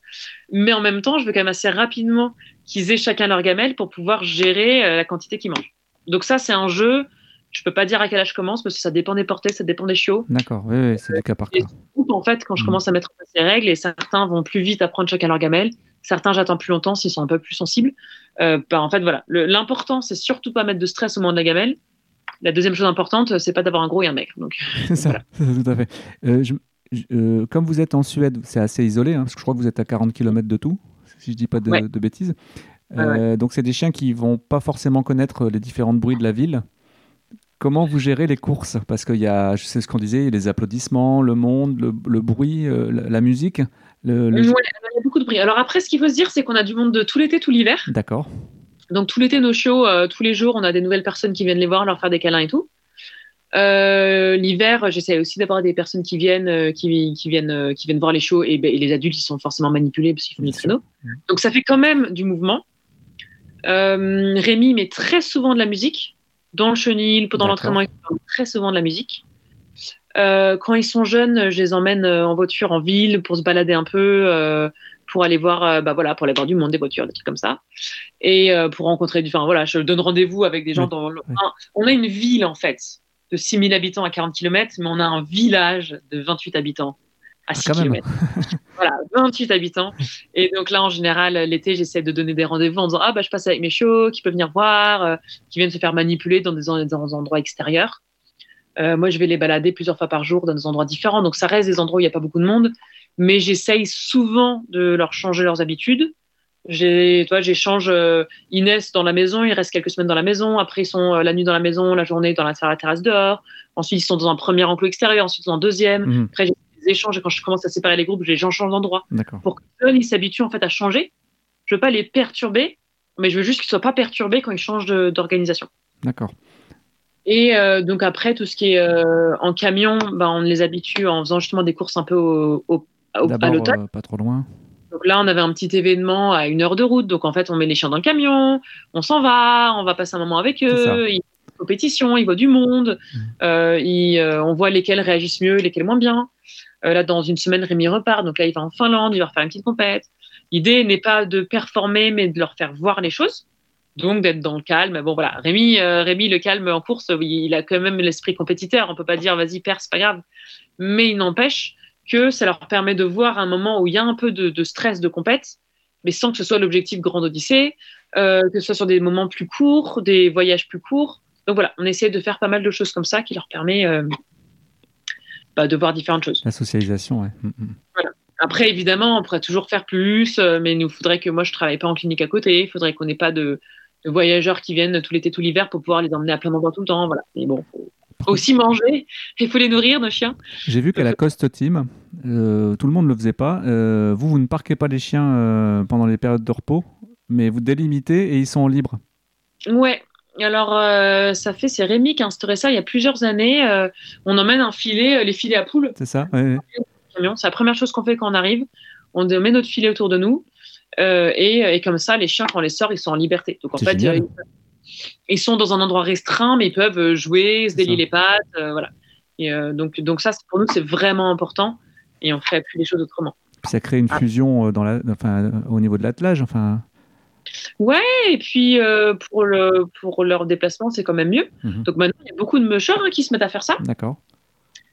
mais en même temps, je veux quand même assez rapidement qu'ils aient chacun leur gamelle pour pouvoir gérer euh, la quantité qu'ils mangent. Donc ça, c'est un jeu. Je peux pas dire à quel âge je commence parce que ça dépend des portées, ça dépend des chiots. D'accord, oui, oui, c'est du cas par cas. Et en fait, quand je Mhm. commence à mettre en place les règles, et certains vont plus vite apprendre chacun leur gamelle, certains j'attends plus longtemps s'ils sont un peu plus sensibles. Euh, bah, en fait, voilà. L'important, c'est surtout pas mettre de stress au moment de la gamelle. La deuxième chose importante, c'est pas d'avoir un gros et un maigre. Donc, C'est ça, tout à fait. Euh, je- je- euh, comme vous êtes en Suède, c'est assez isolé, hein, parce que je crois que vous êtes à 40 km de tout, si je dis pas de, Ouais. de bêtises. Ouais, Euh, Donc c'est des chiens qui vont pas forcément connaître les différents bruits de la ville. Comment vous gérez les courses? Parce qu'il y a, je sais ce qu'on disait, les applaudissements, le monde, le, le bruit, euh, la musique. Le, le- Ouais, il y a beaucoup de bruit. Alors après, ce qu'il faut se dire, c'est qu'on a du monde de tout l'été, tout l'hiver. D'accord. Donc tout l'été, nos shows, euh, tous les jours, on a des nouvelles personnes qui viennent les voir, leur faire des câlins et tout. Euh, L'hiver, j'essaie aussi d'avoir des personnes qui viennent, euh, qui, qui viennent, euh, qui viennent voir les shows et, ben, et les adultes, ils sont forcément manipulés parce qu'ils font des créneaux. Donc ça fait quand même du mouvement. Euh, Rémi met très souvent de la musique dans le chenil, pendant l'entraînement, il met très souvent de la musique. Euh, quand ils sont jeunes, je les emmène euh, en voiture en ville pour se balader un peu, euh, pour aller voir, bah voilà, pour aller voir du monde, des voitures, des trucs comme ça, et euh, pour rencontrer du. Enfin voilà, je donne rendez-vous avec des gens Oui, dans. le- oui. Enfin, on a une ville en fait de 6000 habitants à 40 km, mais on a un village de 28 habitants à 6 Ah, km. voilà, 28 habitants. Et donc là, en général, l'été, j'essaie de donner des rendez-vous en disant Ah, bah, je passe avec mes chiots, qui peuvent venir voir, euh, qui viennent se faire manipuler dans des, en- dans des endroits extérieurs. Euh, moi, je vais les balader plusieurs fois par jour dans des endroits différents. Donc, ça reste des endroits où il n'y a pas beaucoup de monde. Mais j'essaye souvent de leur changer leurs habitudes. J'ai, toi, j'échange euh, Inès dans la maison, ils restent quelques semaines dans la maison. Après, ils sont euh, la nuit dans la maison, la journée dans la, la terrasse dehors. Ensuite, ils sont dans un premier enclos extérieur, ensuite dans un deuxième. Mhm. Après, j'ai des échanges et quand je commence à séparer les groupes, les gens changent d'endroit pour que eux, ils s'habituent en fait à changer. Je veux pas les perturber, mais je veux juste qu'ils soient pas perturbés quand ils changent d'organisation. D'accord. Et euh, donc après, tout ce qui est euh, en camion, ben, on les habitue en faisant justement des courses un peu au, au- au- à D'abord, l'automne. euh, pas trop loin. Donc là, on avait un petit événement à une heure de route. Donc en fait, on met les chiens dans le camion, on s'en va, on va passer un moment avec eux. Ils font des compétitions, ils voient du monde, ils, euh, on voit lesquels réagissent mieux, lesquels moins bien. Là, dans une semaine, Rémi repart. Donc là, il va en Finlande, il va refaire une petite compète. L'idée n'est pas de performer, mais de leur faire voir les choses. Donc d'être dans le calme. Bon voilà, Rémi, euh, Rémi le calme en course, il a quand même l'esprit compétiteur. On peut pas dire vas-y perds, c'est pas grave. Mais il n'empêche que ça leur permet de voir un moment où il y a un peu de, de stress de compète, mais sans que ce soit l'objectif grande odyssée, euh, que ce soit sur des moments plus courts, des voyages plus courts. Donc voilà, on essaie de faire pas mal de choses comme ça qui leur permet euh, bah, de voir différentes choses. La socialisation, ouais. Mhm, mhm. Après, évidemment, on pourrait toujours faire plus, mais il nous faudrait que moi je travaille pas en clinique à côté. Il faudrait qu'on n'ait pas de, de voyageurs qui viennent tout l'été, tout l'hiver pour pouvoir les emmener à plein d'endroits tout le temps. Voilà. Mais bon, faut, aussi manger. Il faut les nourrir, nos chiens. J'ai vu qu'à la Coast Team, euh, tout le monde ne le faisait pas. Euh, vous, vous ne parquez pas les chiens euh, pendant les périodes de repos, mais vous délimitez et ils sont libres. Ouais. Alors, ça fait, c'est Rémi qui a instauré ça il y a plusieurs années. On emmène un filet, les filets à poules, C'est ça Ouais, ouais. camion. C'est la première chose qu'on fait quand on arrive. On met notre filet autour de nous. Euh, et, et comme ça, les chiens, quand on les sort, ils sont en liberté. Donc, en fait, euh, ils, ils sont dans un endroit restreint, mais ils peuvent euh, jouer, se délier les pattes. euh, voilà. Et donc, donc ça, pour nous, c'est vraiment important et on ferait plus les choses autrement. ça crée une ah. fusion dans la, enfin, au niveau de l'attelage. Enfin... Ouais, et puis pour, le, pour leur déplacement, c'est quand même mieux. Mhm. Donc maintenant, il y a beaucoup de mushers hein, qui se mettent à faire ça. D'accord.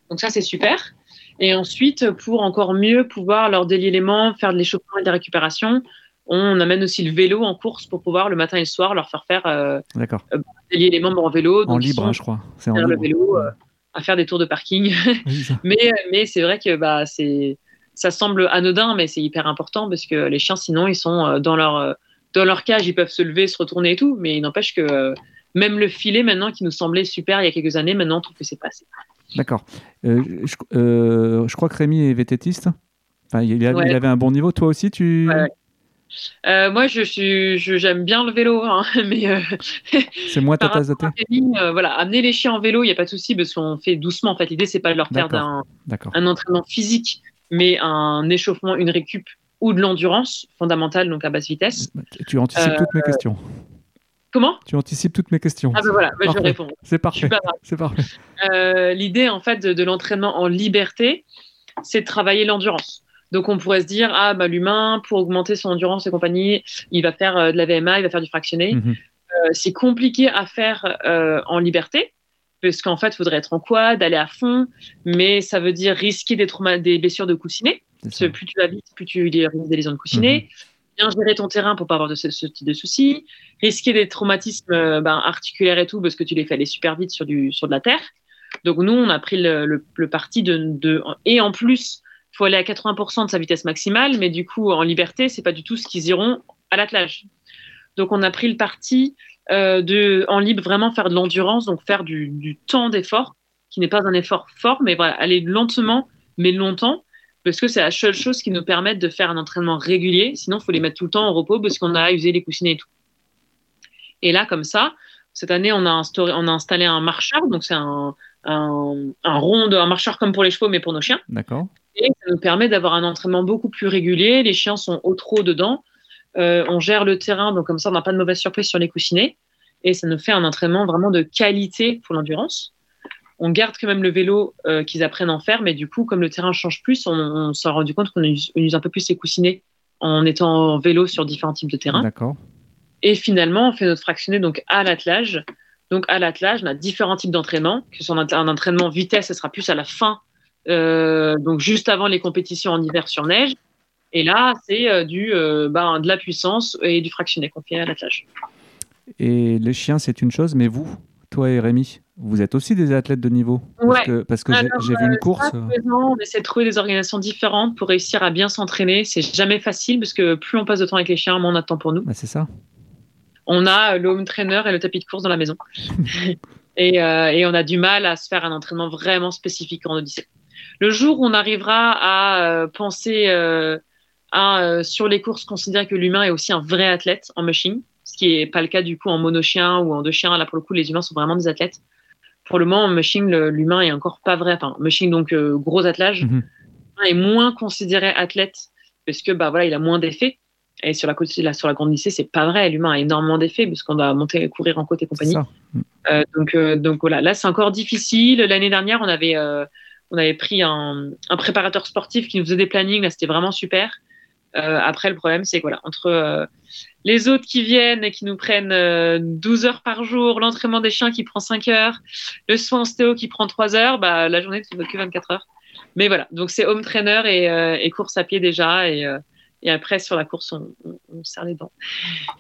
Donc ça, c'est super. Et ensuite, pour encore mieux pouvoir leur délier l'élément, faire de l'échauffement et de la récupération, on amène aussi le vélo en course pour pouvoir le matin et le soir leur faire faire euh, euh délier les membres en vélo. en libre, hein, je crois. C'est en libre. le vélo, euh, à faire des tours de parking. mais mais c'est vrai que bah, ça semble anodin, mais c'est hyper important parce que les chiens, sinon, ils sont dans leur, dans leur cage, ils peuvent se lever, se retourner et tout. Mais il n'empêche que même le filet, maintenant, qui nous semblait super il y a quelques années, maintenant, on trouve que c'est pas assez. D'accord. Euh, euh, je, crois que Rémi est vététiste. Enfin, il, avait, un bon niveau. Toi aussi, tu. Euh, moi, je suis, j'aime bien le vélo, hein, mais c'est moi ta tasse de thé. voilà, amener les chiens en vélo, il n'y a pas de souci parce qu'on fait doucement. En fait, l'idée c'est pas de leur faire un, un, entraînement physique, mais un échauffement, une récup ou de l'endurance fondamentale, donc à basse vitesse. Tu anticipes toutes mes questions. Comment? Tu anticipes toutes mes questions. Ah ben voilà, bah, je réponds. C'est parfait. C'est parfait. Euh, l'idée en fait de, l'entraînement en liberté, c'est de travailler l'endurance. Donc on pourrait se dire ah bah l'humain pour augmenter son endurance et compagnie, il va faire euh, de la VMA, il va faire du fractionné. Mhm. Euh, c'est compliqué à faire en liberté parce qu'en fait, il faudrait être en quad, aller à fond, mais ça veut dire risquer des, des blessures de coussinet. Plus tu vas vite, plus tu risques des lésions de coussinet. Mhm bien gérer ton terrain pour pas avoir de ce, type de soucis, risquer des traumatismes euh, ben, articulaires et tout parce que tu les fais aller super vite sur, du, sur de la terre. Donc nous, on a pris le, parti de, Et en plus, il faut aller à 80% de sa vitesse maximale, mais du coup, en liberté, c'est pas du tout ce qu'ils iront à l'attelage. Donc on a pris le parti euh, de, en libre, vraiment faire de l'endurance, donc faire du, du temps d'effort, qui n'est pas un effort fort, mais voilà, aller lentement, mais longtemps, parce que c'est la seule chose qui nous permette de faire un entraînement régulier. Sinon, il faut les mettre tout le temps au repos parce qu'on a usé les coussinets et tout. Et là, comme ça, cette année, on a, instauré, on a installé un marcheur. Donc, c'est un, un, rond, un marcheur comme pour les chevaux, mais pour nos chiens. D'accord. Et ça nous permet d'avoir un entraînement beaucoup plus régulier. Les chiens sont au trop dedans. Euh, on gère le terrain, donc comme ça, on n'a pas de mauvaise surprise sur les coussinets. Et ça nous fait un entraînement vraiment de qualité pour l'endurance on garde quand même le vélo euh, qu'ils apprennent à en faire, mais du coup, comme le terrain change plus, on, s'est rendu compte qu'on use, un peu plus les coussinets en étant en vélo sur différents types de terrain. D'accord. Et finalement, on fait notre fractionné donc à l'attelage. Donc à l'attelage, on a différents types d'entraînement. Que ce soit un, entraînement vitesse, ce sera plus à la fin, euh, donc juste avant les compétitions en hiver sur neige. Et là, c'est euh, du ben, de la puissance et du fractionné qu'on fait à l'attelage. Et les chiens, c'est une chose, mais vous, toi et Rémi, vous êtes aussi des athlètes de niveau Parce que, j'ai vu une euh, course. Euh, on essaie de trouver des organisations différentes pour réussir à bien s'entraîner. C'est jamais facile parce que plus on passe de temps avec les chiens, moins on a de temps pour nous. Bah, c'est ça. On a le home trainer et le tapis de course dans la maison. et, euh, et, on a du mal à se faire un entraînement vraiment spécifique en Odyssée. Le jour où on arrivera à penser à, sur les courses, considérer que l'humain est aussi un vrai athlète en machine, ce qui n'est pas le cas du coup en mono-chien ou en deux chiens. Là, pour le coup, les humains sont vraiment des athlètes pour le moment, mushing, l'humain est encore pas vrai. Enfin, mushing, donc euh, gros attelage, mm est moins considéré athlète parce que bah voilà, il a moins d'effets. Et sur la côte, là, sur la grande lycée, c'est pas vrai. L'humain a énormément d'effets puisqu'on doit monter, et courir en côte et compagnie. Euh, donc, euh, donc voilà, là c'est encore difficile. L'année dernière, on avait, on avait pris un, un, préparateur sportif qui nous faisait des plannings. Là, c'était vraiment super. Après, le problème, c'est que voilà, entre les autres qui viennent et qui nous prennent 12 euh, heures par jour, l'entraînement des chiens qui prend 5 heures, le soin ostéo qui prend 3 heures, bah, la journée ne fait que 24 heures. Mais voilà, donc c'est home trainer euh, et, course à pied déjà. Et, euh, et après, sur la course, on, serre les dents.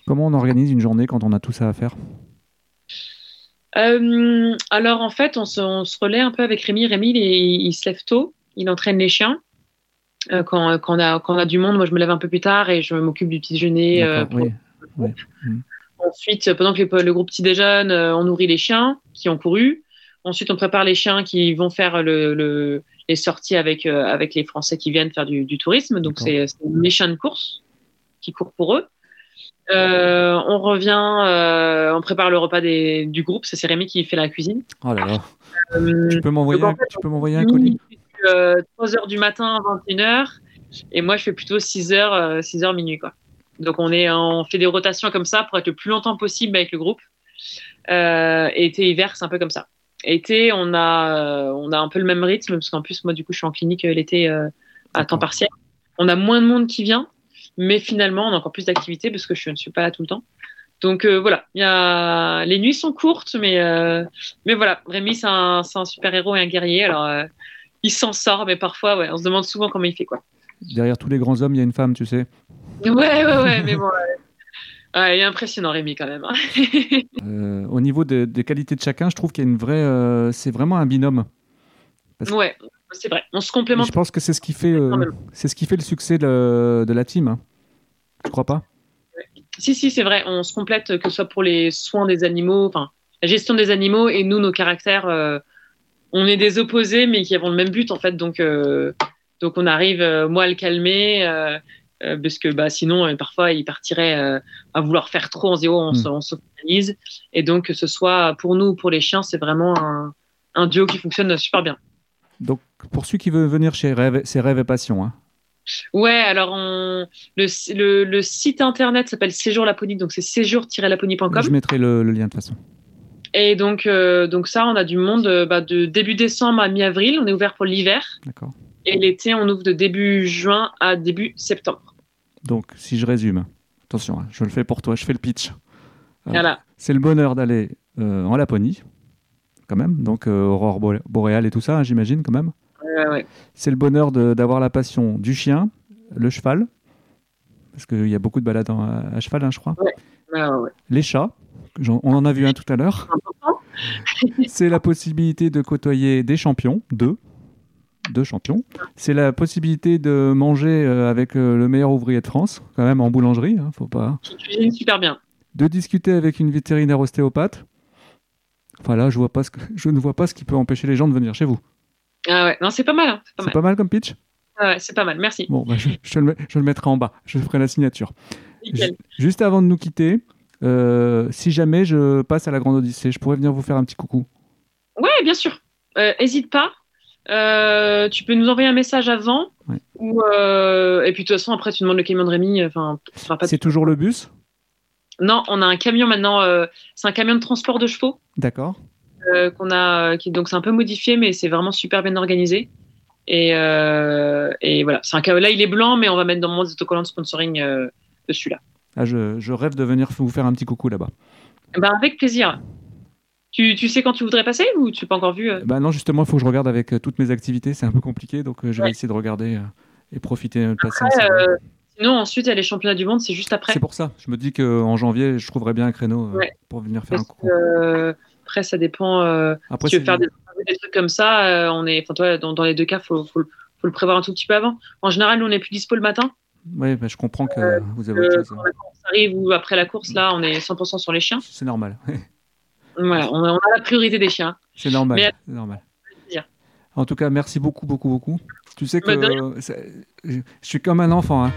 Comment on organise une journée quand on a tout ça à faire? Alors en fait, on se, relaie un peu avec Rémi. Rémi, il, se lève tôt, il entraîne les chiens. Euh, quand, quand, on a, quand on a du monde, moi je me lève un peu plus tard et je m'occupe du petit déjeuner. Euh, mmh. Ensuite, pendant que le groupe petit déjeune, euh, on nourrit les chiens qui ont couru. Ensuite, on prépare les chiens qui vont faire le, les sorties avec, avec les Français qui viennent faire du, tourisme. Donc, c'est mes chiens de course qui courent pour eux. on revient, on prépare le repas des, du groupe. C'est Rémi qui fait la cuisine. Oh là là. tu peux m'envoyer un, un colis? 3 euh, h du matin, 21h. Et moi, je fais plutôt 6 h 6 h minuit, quoi. Donc, on, est, on fait des rotations comme ça pour être le plus longtemps possible avec le groupe. Euh, été, hiver, c'est un peu comme ça. Été, on a, on a un peu le même rythme, parce qu'en plus, moi, du coup, je suis en clinique l'été à temps partiel. On a moins de monde qui vient, mais finalement, on a encore plus d'activités parce que je ne suis pas là tout le temps. Donc voilà, y a... les nuits sont courtes, mais, mais voilà, Rémi, c'est un, un super-héros et un guerrier. Alors, il s'en sort, mais parfois, ouais, on se demande souvent comment il fait. quoi. Derrière tous les grands hommes, il y a une femme, tu sais. Ouais, ouais, ouais, mais bon. il est impressionnant, Rémi, quand même. Hein. Euh, au niveau des qualités de chacun, je trouve qu'il y a une vraie. Euh, c'est vraiment un binôme. Ouais, c'est vrai. On se complémente. je pense que c'est ce qui fait, euh, c'est ce qui fait le succès de, de la team. Hein. Tu crois pas? Si, si, c'est vrai. On se complète, que ce soit pour les soins des animaux, enfin, la gestion des animaux et nous, nos caractères. On est des opposés, mais qui avons le même but, en fait. Donc, donc on arrive, moi, à le calmer euh, parce que bah, sinon, euh, parfois, il partirait euh, à vouloir faire trop. On se dit, oh, on, s'organise. Et donc, que ce soit pour nous ou pour les chiens, c'est vraiment un, duo qui fonctionne super bien. Donc, pour celui qui veut venir chez Rêve, c'est Rêve et Passion. Hein. Ouais, alors le, le, site internet s'appelle Séjour Laponie, donc c'est séjour-laponie.com. Je mettrai le, lien de toute façon. Et donc, donc ça, on a du monde bah, de début décembre à mi-avril. On est ouvert pour l'hiver. D'accord. Et l'été, on ouvre de début juin à début septembre. Donc, si je résume, attention, hein, je le fais pour toi, je fais le pitch. Euh, c'est le bonheur d'aller euh, en Laponie, quand même, donc euh, aurore boréale et tout ça, hein, j'imagine, quand même. C'est le bonheur d'avoir la passion du chien, le cheval, parce qu'il y a beaucoup de balades à, cheval, hein, je crois. Les chats, on en a vu un tout à l'heure. c'est la possibilité de côtoyer des champions, deux, deux champions. C'est la possibilité de manger euh, avec euh, le meilleur ouvrier de France, quand même en boulangerie, hein, faut pas. cuisine super bien. De discuter avec une vétérinaire ostéopathe. Enfin là, je vois pas ce que... je ne vois pas ce qui peut empêcher les gens de venir chez vous. Ah ouais, non, c'est pas mal. Hein, c'est pas, mal comme pitch? Ah ouais, c'est pas mal, merci. Bon, bah, je, le, je, le, mettrai en bas. Je ferai la signature. Juste avant de nous quitter, si jamais je passe à la Grande Odyssée, je pourrais venir vous faire un petit coucou. Ouais, bien sûr. Hésite pas. Euh, tu peux nous envoyer un message avant. Ou, euh, et puis de toute façon, après, tu demandes le camion de Rémi. Enfin, c'est toujours le bus? Non, on a un camion maintenant. Euh, c'est un camion de transport de chevaux. D'accord. qu'on a, qui, donc c'est un peu modifié, mais c'est vraiment super bien organisé. Et, et voilà, c'est un là il est blanc, mais on va mettre dans mon autocollant de sponsoring dessus là. Ah, je, je, rêve de venir vous faire un petit coucou là-bas. Ben, avec plaisir. Tu, tu, sais quand tu voudrais passer ou tu n'as pas encore vu euh Bah non, justement, il faut que je regarde avec euh, toutes mes activités. C'est un peu compliqué, donc euh, je vais essayer de regarder et profiter de passer. sinon, ensuite, il y a les championnats du monde, c'est juste après. C'est pour ça. Je me dis qu'en janvier, je trouverais bien un créneau pour venir faire un coup. après, ça dépend. après, si tu veux faire des, trucs comme ça, on est, toi, dans, les deux cas, il faut, faut, le prévoir un tout petit peu avant. En général, nous, on n'est plus dispo le matin. Oui, bah, je comprends que vous avez autre chose. Quand on arrive ou après la course, là, on est 100% sur les chiens. C'est normal. Voilà, on a, la priorité des chiens. C'est normal. normal. En tout cas, merci beaucoup, beaucoup, beaucoup. Tu sais que je suis comme un enfant. Hein.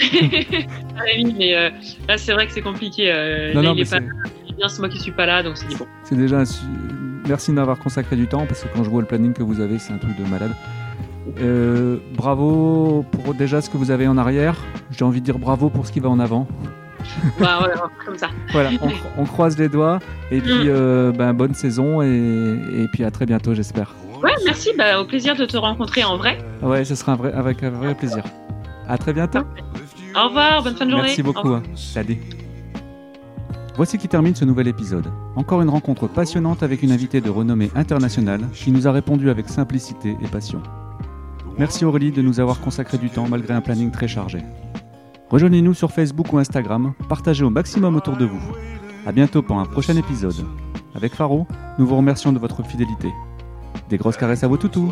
ah oui, mais euh, là, c'est vrai que c'est compliqué. Euh, non, non, il, est pas... bien, c'est moi qui suis pas là, donc c'est bon. C'est déjà. Merci de m'avoir consacré du temps, parce que quand je vois le planning que vous avez, c'est un truc de malade. Euh, bravo pour déjà ce que vous avez en arrière. J'ai envie de dire bravo pour ce qui va en avant. Bah, comme ça. voilà, on, croise les doigts. Et puis, mm. euh, ben, bonne saison. Et, puis, à très bientôt, j'espère. Ouais, merci. Bah, au plaisir de te rencontrer en vrai. Ouais, ce sera un vrai, avec un vrai plaisir. À très bientôt. Au revoir, bonne fin de journée. Merci beaucoup. Hein. Salut. Voici qui termine ce nouvel épisode. Encore une rencontre passionnante avec une invitée de renommée internationale qui nous a répondu avec simplicité et passion. Merci Aurélie de nous avoir consacré du temps malgré un planning très chargé. Rejoignez-nous sur Facebook ou Instagram, partagez au maximum autour de vous. A bientôt pour un prochain épisode. Avec Faro, nous vous remercions de votre fidélité. Des grosses caresses à vos toutous